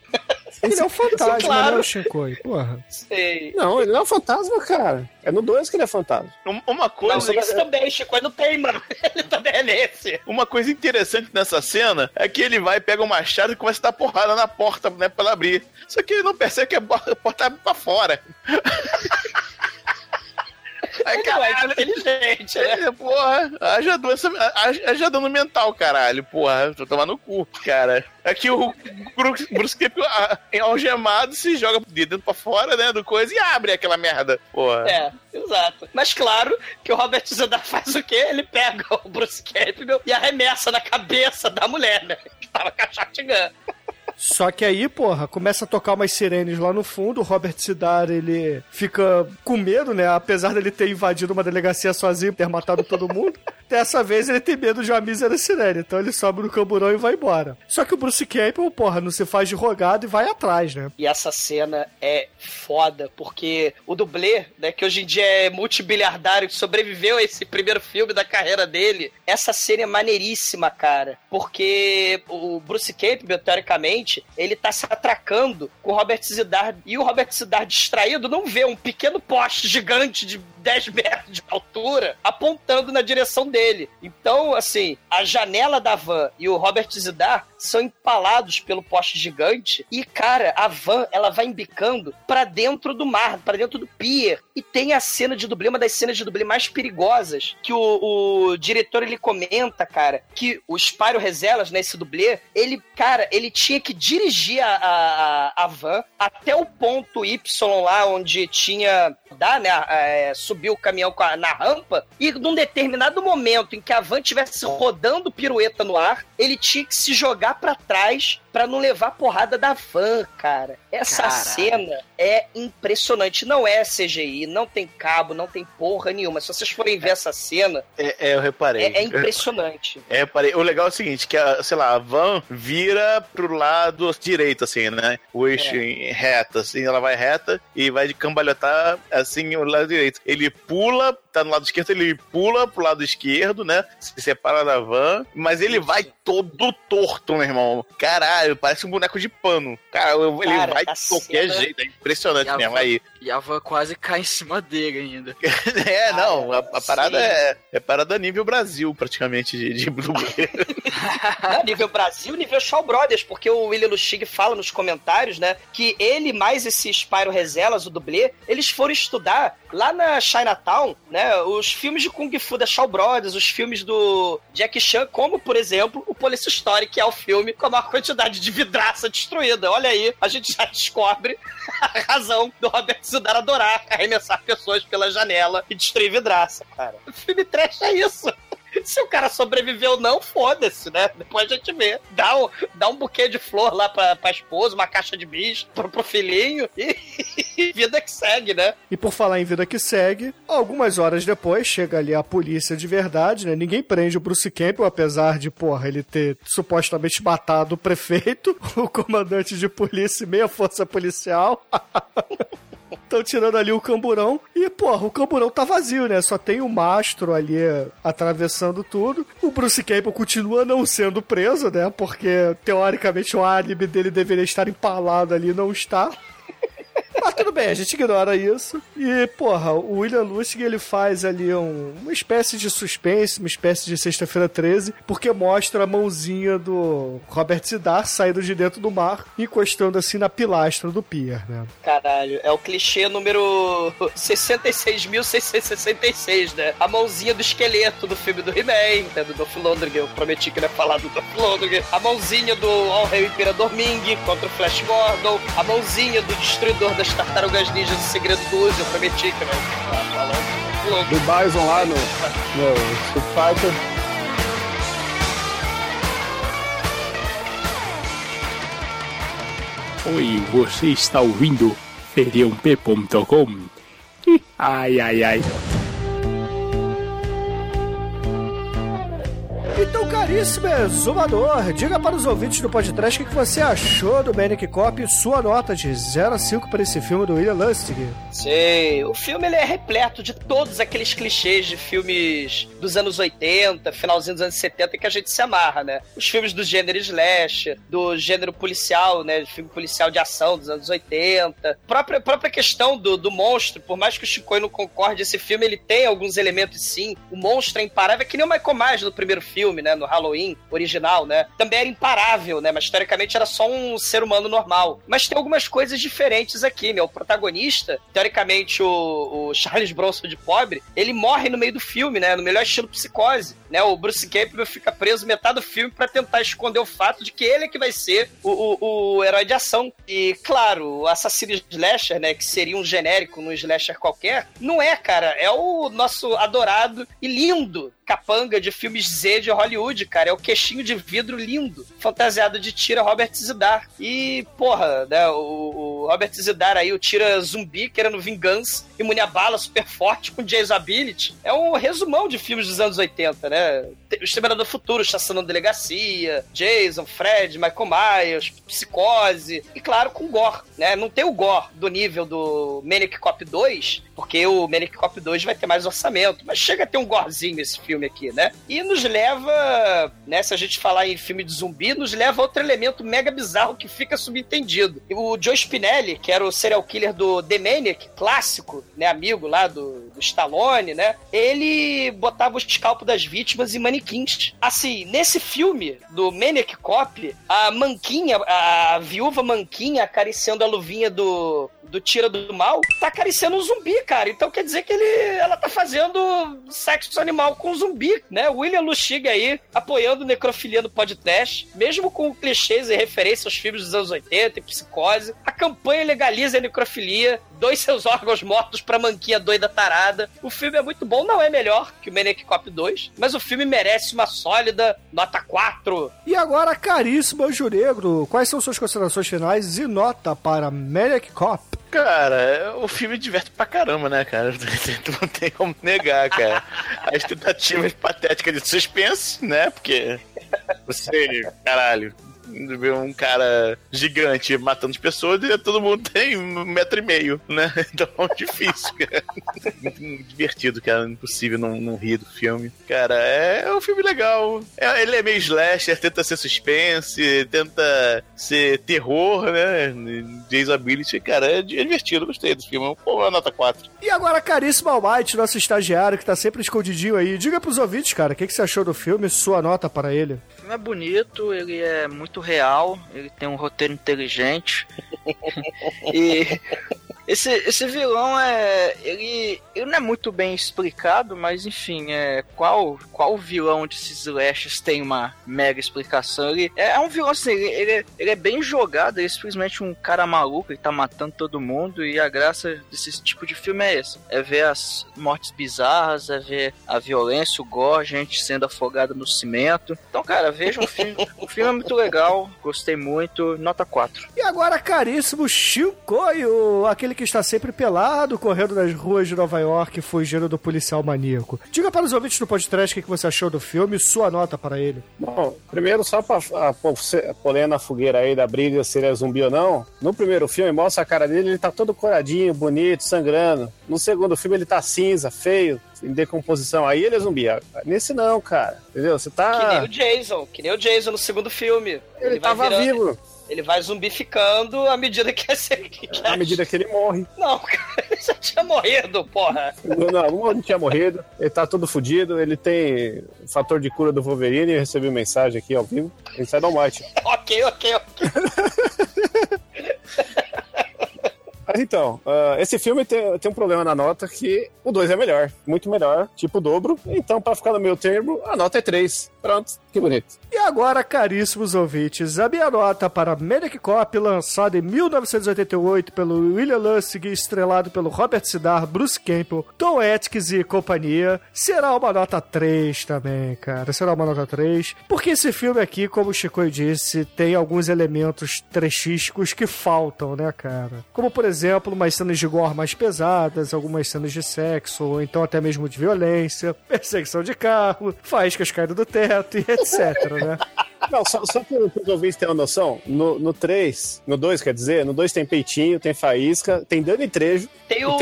Ele é um fantasma, claro. né, o Shinkoi? Porra. Sei. Não, ele não é um fantasma, cara. É no 2 que ele é fantasma. Um- Uma Não, coisa, esse também, Chico, não tem, mano. Ele também é nesse. uma coisa interessante nessa cena é que ele vai, pega o machado e começa a dar porrada na porta, né, pra ela abrir. Só que ele não percebe que a porta abre pra fora. Aí, é caralho, inteligente, né? É, porra, haja doença, haja, dano mental, caralho, porra, tô tomando no cu, cara. Aqui o Bruce, Bruce Campbell, algemado se joga de dentro pra fora, né, do coisa e abre aquela merda, porra. É, exato. Mas claro que o Robert Zedar faz o quê? Ele pega o Bruce Campbell e arremessa na cabeça da mulher, né? Que tava com a shotgun. Só que aí, porra, começa a tocar umas sirenes lá no fundo. O Robert Sidar, ele fica com medo, né? Apesar dele ter invadido uma delegacia sozinho, ter matado todo mundo. Dessa vez ele tem medo de uma mísera sirene. Então ele sobe no camburão e vai embora. Só que o Bruce Campbell, porra, não se faz de rogado e vai atrás, né? E essa cena é foda, porque o dublê, né, que hoje em dia é multibiliardário, que sobreviveu a esse primeiro filme da carreira dele, essa cena é maneiríssima, cara. Porque o Bruce Campbell, teoricamente, ele tá se atracando com o Robert Zidar. E o Robert Zidar, distraído, não vê um pequeno poste gigante de 10 metros de altura apontando na direção dele. Então, assim, a janela da van e o Robert Zidar são empalados pelo poste gigante e, cara, a van, ela vai embicando pra dentro do mar, pra dentro do pier. E tem a cena de dublê, uma das cenas de dublê mais perigosas, que o, o diretor, ele comenta, cara, que o Spyro Rezelas, nesse dublê, ele, cara, ele tinha que dirigir a, a, a van até o ponto Y lá, onde tinha, dá, né, é, subir o caminhão a- na rampa, e num determinado momento em que a van estivesse rodando pirueta no ar, ele tinha que se jogar pra trás pra não levar porrada da van, cara. Essa Caralho. cena é impressionante. Não é CGI, não tem cabo, não tem porra nenhuma. Se vocês forem ver essa cena, É, é, eu reparei. é, é impressionante. É, parei. O legal é o seguinte, que a, sei lá, a van vira pro lado direito, assim, né? O eixo em reta, assim, ela vai reta e vai de cambalhotar, assim, o lado direito. Ele pula, tá no lado esquerdo, ele pula pro lado esquerdo, né? Se separa da van, mas ele vai todo torto, meu irmão. Caralho, parece um boneco de pano. Cara, ele Cara, vai de qualquer cena- jeito, é impressionante mesmo. Aí. E a van quase cai em cima dele ainda. É, não, a, a parada é, é parada nível Brasil, praticamente, de, de. Não, nível Brasil, nível Shaw Brothers, porque o William Lustig fala nos comentários, né, que ele mais esse Spyro Rezelas, o dublê, eles foram estudar lá na Chinatown, né, os filmes de Kung Fu da Shaw Brothers, os filmes do Jack Chan, como, por exemplo, o Police Story, que é o filme com a maior quantidade de vidraça destruída. Olha aí, a gente já descobre a razão do Robert Zidar adorar arremessar pessoas pela janela e destruir vidraça, cara. O filme trash é isso. Se o cara sobreviveu não, foda-se, né? Depois a gente vê. Dá um, dá um buquê de flor lá pra, pra esposa, uma caixa de bicho pro, pro filhinho e, e vida que segue, né? E por falar em vida que segue, algumas horas depois chega ali a polícia de verdade, né? Ninguém prende o Bruce Campbell, apesar de, porra, ele ter supostamente matado o prefeito, o comandante de polícia e meia força policial. Estão tirando ali o camburão. E, porra, o camburão tá vazio, né? Só tem o mastro ali atravessando tudo. O Bruce Campbell continua não sendo preso, né? Porque, teoricamente, o álibi dele deveria estar empalado ali, não está. Mas tudo bem, a gente ignora isso. E, porra, o William Lustig, ele faz ali um- uma espécie de suspense, uma espécie de Sexta-feira 13, porque mostra a mãozinha do Robert Zidar saindo de dentro do mar, encostando assim na pilastra do pier, né? Caralho, é o clichê número 66.666, né? A mãozinha do esqueleto do filme do He-Man, né? Do Dolph Lundgren. Eu prometi que ia falar do Dolph Lundgren. A mãozinha do All Rei Imperador Ming contra o Flash Gordon. A mãozinha do Destruidor das Tartarugas Ninjas do Segredo do Uzi. Eu prometi que não ia falar falando do Dolph Do. Bison lá no, no Street Fighter. Oi, você está ouvindo feriump.com? Ai, ai, ai. Então, Caríssimo exumador, diga para os ouvintes do podcast o que você achou do Manic Cop e sua nota de 0 a 5 para esse filme do William Lustig. Sei, o filme ele é repleto de todos aqueles clichês de filmes dos anos 80, finalzinho dos anos 70 que a gente se amarra, né? Os filmes do gênero slash, do gênero policial, né? Filme policial de ação dos anos 80. Própria, própria questão do, do monstro, por mais que o Chico não concorde, esse filme ele tem alguns elementos sim. O monstro é imparável, é que nem o Michael Myers no primeiro filme, né? No Halloween original, né? Também era imparável, né? Mas teoricamente era só um ser humano normal. Mas tem algumas coisas diferentes aqui, né? O protagonista, teoricamente o, o Charles Bronson de pobre, ele morre no meio do filme, né? No melhor estilo psicose, né? O Bruce Campbell fica preso metade do filme para tentar esconder o fato de que ele é que vai ser o, o, o herói de ação. E, claro, o assassino slasher, né? Que seria um genérico num slasher qualquer, não é, cara. É o nosso adorado e lindo capanga de filmes Z de Hollywood, cara. É o queixinho de vidro lindo, fantasiado de tira Robert Zidar. E, porra, né, o, o Robert Zidar aí, o tira zumbi, querendo vingança, imune a bala, super forte, com Jason Ability. É um resumão de filmes dos anos 80, né? O Exterminador do Futuro, Estação Delegacia, Jason, Fred, Michael Myers, Psicose, e claro, com gore, né? Não tem o gore do nível do Manic Cop 2, porque o Manic Cop 2 vai ter mais orçamento, mas chega a ter um gorezinho esse filme aqui, né? E nos leva, né, se a gente falar em filme de zumbi, nos leva a outro elemento mega bizarro que fica subentendido. O Joe Spinelli, que era o serial killer do The Maniac, clássico, né, amigo lá do, do Stallone, né? Ele botava o escalpo das vítimas em manequins. Assim, nesse filme do Maniac Cop, a manquinha, a viúva manquinha acariciando a luvinha do, do Tira do Mal, tá acariciando um zumbi, cara. Então quer dizer que ele, ela tá fazendo sexo animal com um zumbi, né? William Lustig aí, apoiando necrofilia no podcast, mesmo com clichês e referências aos filmes dos anos 80 e psicose. A campanha legaliza a necrofilia, dois seus órgãos mortos pra manquinha doida tarada. O filme é muito bom, não é melhor que o Maniac Cop 2, mas o filme merece uma sólida nota 4. E agora, caríssimo Anjo Negro, quais são suas considerações finais e nota para Maniac Cop? Cara, o filme diverte pra caramba, né, cara? Não tem como negar, cara. As tentativas patéticas de suspense, né? Porque você, caralho, ver um cara gigante matando as pessoas e todo mundo tem um metro e meio, né? Então é difícil, cara. Muito divertido, cara. Impossível não, não rir do filme. Cara, é um filme legal. É, ele é meio slasher, tenta ser suspense, tenta ser terror, né? Jason Ability, cara, é divertido. Gostei do filme. Pô, uma nota 4. E agora, caríssimo Almighty, nosso estagiário que tá sempre escondidinho aí, diga pros ouvintes, cara, o que, que você achou do filme, sua nota para ele. Filme é bonito, ele é muito real, ele tem um roteiro inteligente. e esse, esse vilão é. Ele, ele não é muito bem explicado, mas enfim, é. Qual, qual vilão desses slashes tem uma mega explicação? Ele é, é um vilão assim, ele, ele, é, ele é bem jogado, ele é simplesmente um cara maluco, ele tá matando todo mundo, e a graça desse tipo de filme é esse. É ver as mortes bizarras, é ver a violência, o gore, gente sendo afogada no cimento. Então, cara, veja um filme. o filme é muito legal, gostei muito, nota 4. E agora, caríssimo Chicoio, aquele que está sempre pelado, correndo nas ruas de Nova York, fugindo do policial maníaco. Diga para os ouvintes do podcast o que você achou do filme e sua nota para ele. Bom, primeiro, só pra pôr na fogueira aí da briga se ele é zumbi ou não, no primeiro filme mostra a cara dele, ele tá todo coradinho, bonito, sangrando. No segundo filme ele tá cinza, feio, em decomposição. Aí ele é zumbi. Nesse não, cara. Entendeu? Você tá. Que nem o Jason, que nem o Jason no segundo filme. Ele, ele tava virando... vivo. Ele vai zumbificando à medida que, que À medida que ele morre. Não, cara, ele já tinha morrido, porra. Não, não, não tinha morrido. Ele tá todo fudido. Ele tem fator de cura do Wolverine. Eu recebi mensagem aqui ao vivo. Ele sai do Mate. ok, ok, ok. Mas então, uh, esse filme tem, tem um problema na nota que o 2 é melhor, muito melhor, tipo o dobro. Então, para ficar no meu termo, a nota é 3. Pronto, que bonito. E agora, caríssimos ouvintes, a minha nota para Manic Cop, lançado em 1988 pelo William Lustig, estrelado pelo Robert Sidar, Bruce Campbell, Tom Atkins e companhia, será uma nota 3 também, cara. Será uma nota 3, porque esse filme aqui, como o Chico disse, tem alguns elementos trechísticos que faltam, né, cara? Como, por exemplo, umas cenas de gore mais pesadas, algumas cenas de sexo, ou então até mesmo de violência, perseguição de carro, faíscas caindo do teto e etc, né? Não, só, só para os ouvintes terem uma noção, no, no 3, no 2 quer dizer, no 2 tem peitinho, tem faísca, tem dano e trejo. Tem o.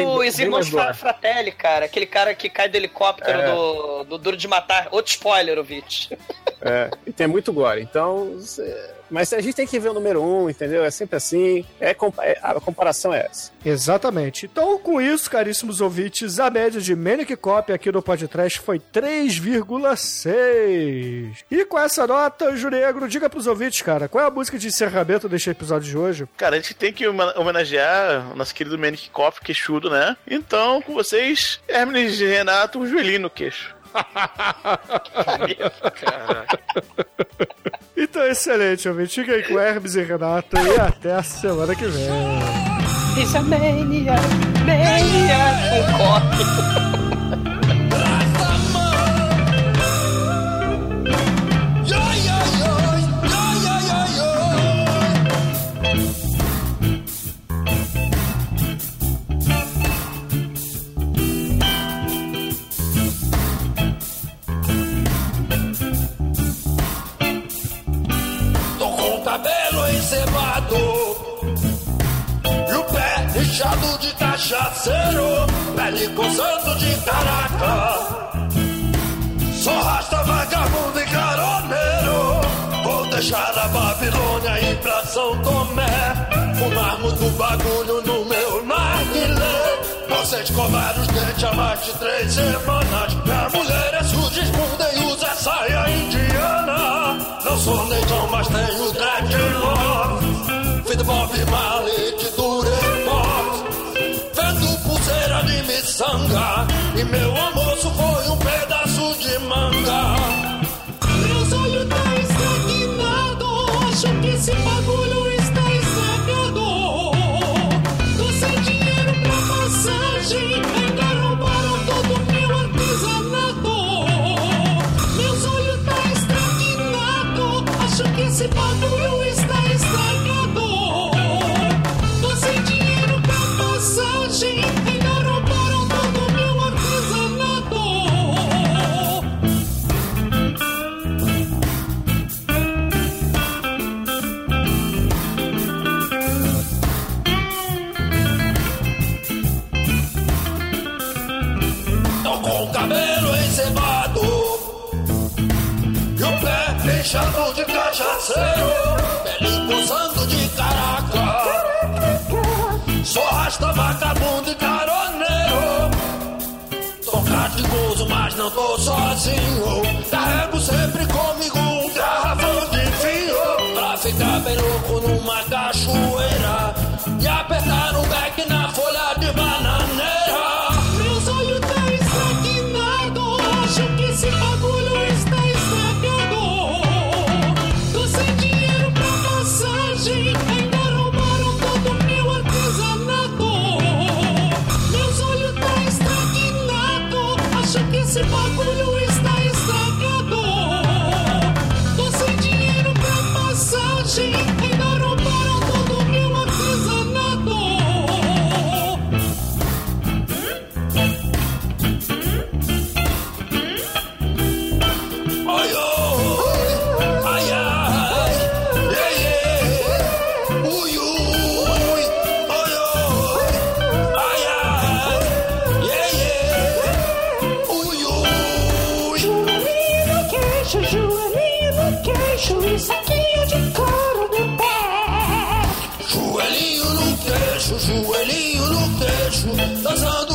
Fra- Fratelli, cara. Aquele cara que cai do helicóptero É. do, do Duro de Matar. Outro spoiler, ouvinte. É, e tem muito gore. Então, cê- mas a gente tem que ver o número 1, um, entendeu? É sempre assim. É, compa- é- a comparação é essa. Exatamente. Então, com isso, caríssimos ouvintes, a média de Manic Cop aqui no podcast foi 3,6. E com essa nota, Juregro, diga pros ouvintes, cara, qual é a música de encerramento deste episódio de hoje? Cara, a gente tem que homenagear o nosso querido Manic Cop, queixudo, né? Então, com vocês, Hermes Renato, um joelhinho no queixo. Então, excelente, ouvinte. Fica aí com Hermes e Renato e até a semana que vem. Isso é mania, mania com cachaceiro Pele coçando de caraca Sou rasta vagabundo e caroneiro. Vou deixar a Babilônia ir pra São Tomé. Fumar muito bagulho no meu narguilé. Você escovar os dentes há mais de três semanas. Minha mulher é suja, escunda e usa saia indiana. Não sou negão, mas tenho dreadlocks. Filho de Bob Marley de miçanga E meu inchado de cachaceiro Pele coçando de caraca. Sou rasta vagabundo e caroneiro. Tô catigoso, mas não tô sozinho. Carrego sempre comigo um garrafão de vinho Pra ficar bem louco numa cachoeira joelhinho no queixo, dançando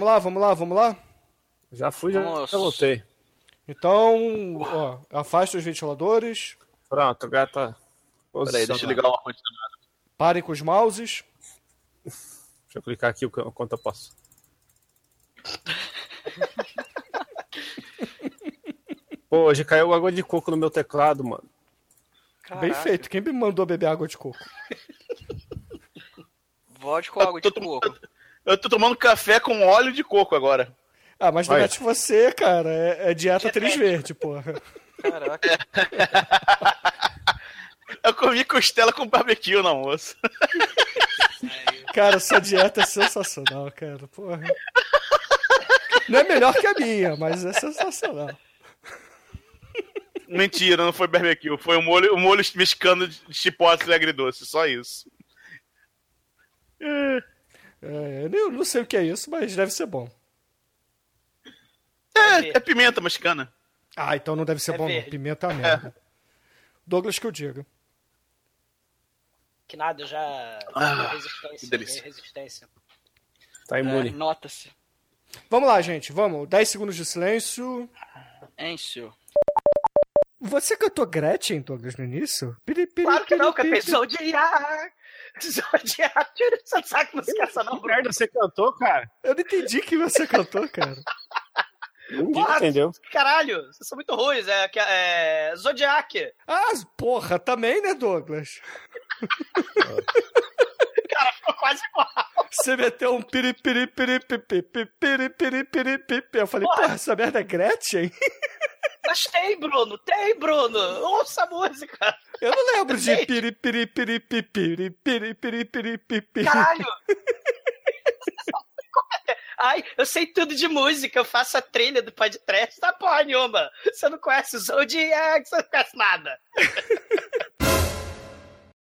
Vamos lá, vamos lá, vamos lá? Já fui, já, Nossa. já voltei. Então, ó, afasta os ventiladores, Pronto, o gato tá. Peraí, deixa eu ligar o ar-condicionado. parem com os mouses. Deixa eu clicar aqui o qu- o quanto eu posso. Pô, hoje caiu água de coco no meu teclado, mano. Bem feito. Quem me mandou beber água de coco? Vodka com água de coco. Eu tô tomando café com óleo de coco agora. Ah, mas não Olha. é de você, cara. É, é dieta três verde, porra. Caraca. Eu comi costela com barbecue no almoço. Cara, sua dieta é sensacional, cara. Porra. Não é melhor que a minha, mas é sensacional. Mentira, não foi barbecue. Foi o molho, o molho mexicano de chipotle agridoce. Só isso. É, É, eu nem- não sei o que é isso, mas deve ser bom. é, é pimenta mexicana. Ah, então não deve ser É bom, não. verde. Pimenta é uma merda. Douglas que eu diga. Que nada, eu já. Ah, resistência. que resistência. Tá É, imune. Nota-se. Vamos lá, gente, vamos. 10 segundos de silêncio. Encio. Você cantou Gretchen, Douglas, no início? Piri, piri, Claro que não, piri, cantei piri. Zodiac. Zodiac, você não sabe. Merda, você cantou, cara? Eu não entendi que você cantou, cara. Nossa, entendeu? Caralho, vocês são muito ruins. É, é, Zodiac. Ah, porra, também, né, Douglas? cara, ficou quase igual. Você meteu um piripiri, piripiri, piripiri, piripiri, piripiri. Eu falei, porra, porra essa merda é Gretchen? Mas tem, Bruno, tem, Bruno. Ouça a música. Eu não lembro de piri, piri, piri, piri, piri, piri, piri, piri. Caralho! Ai, eu sei tudo de música, eu faço a trilha do podcast, tá porra nenhuma. Você não conhece o Zodiac, você não conhece nada.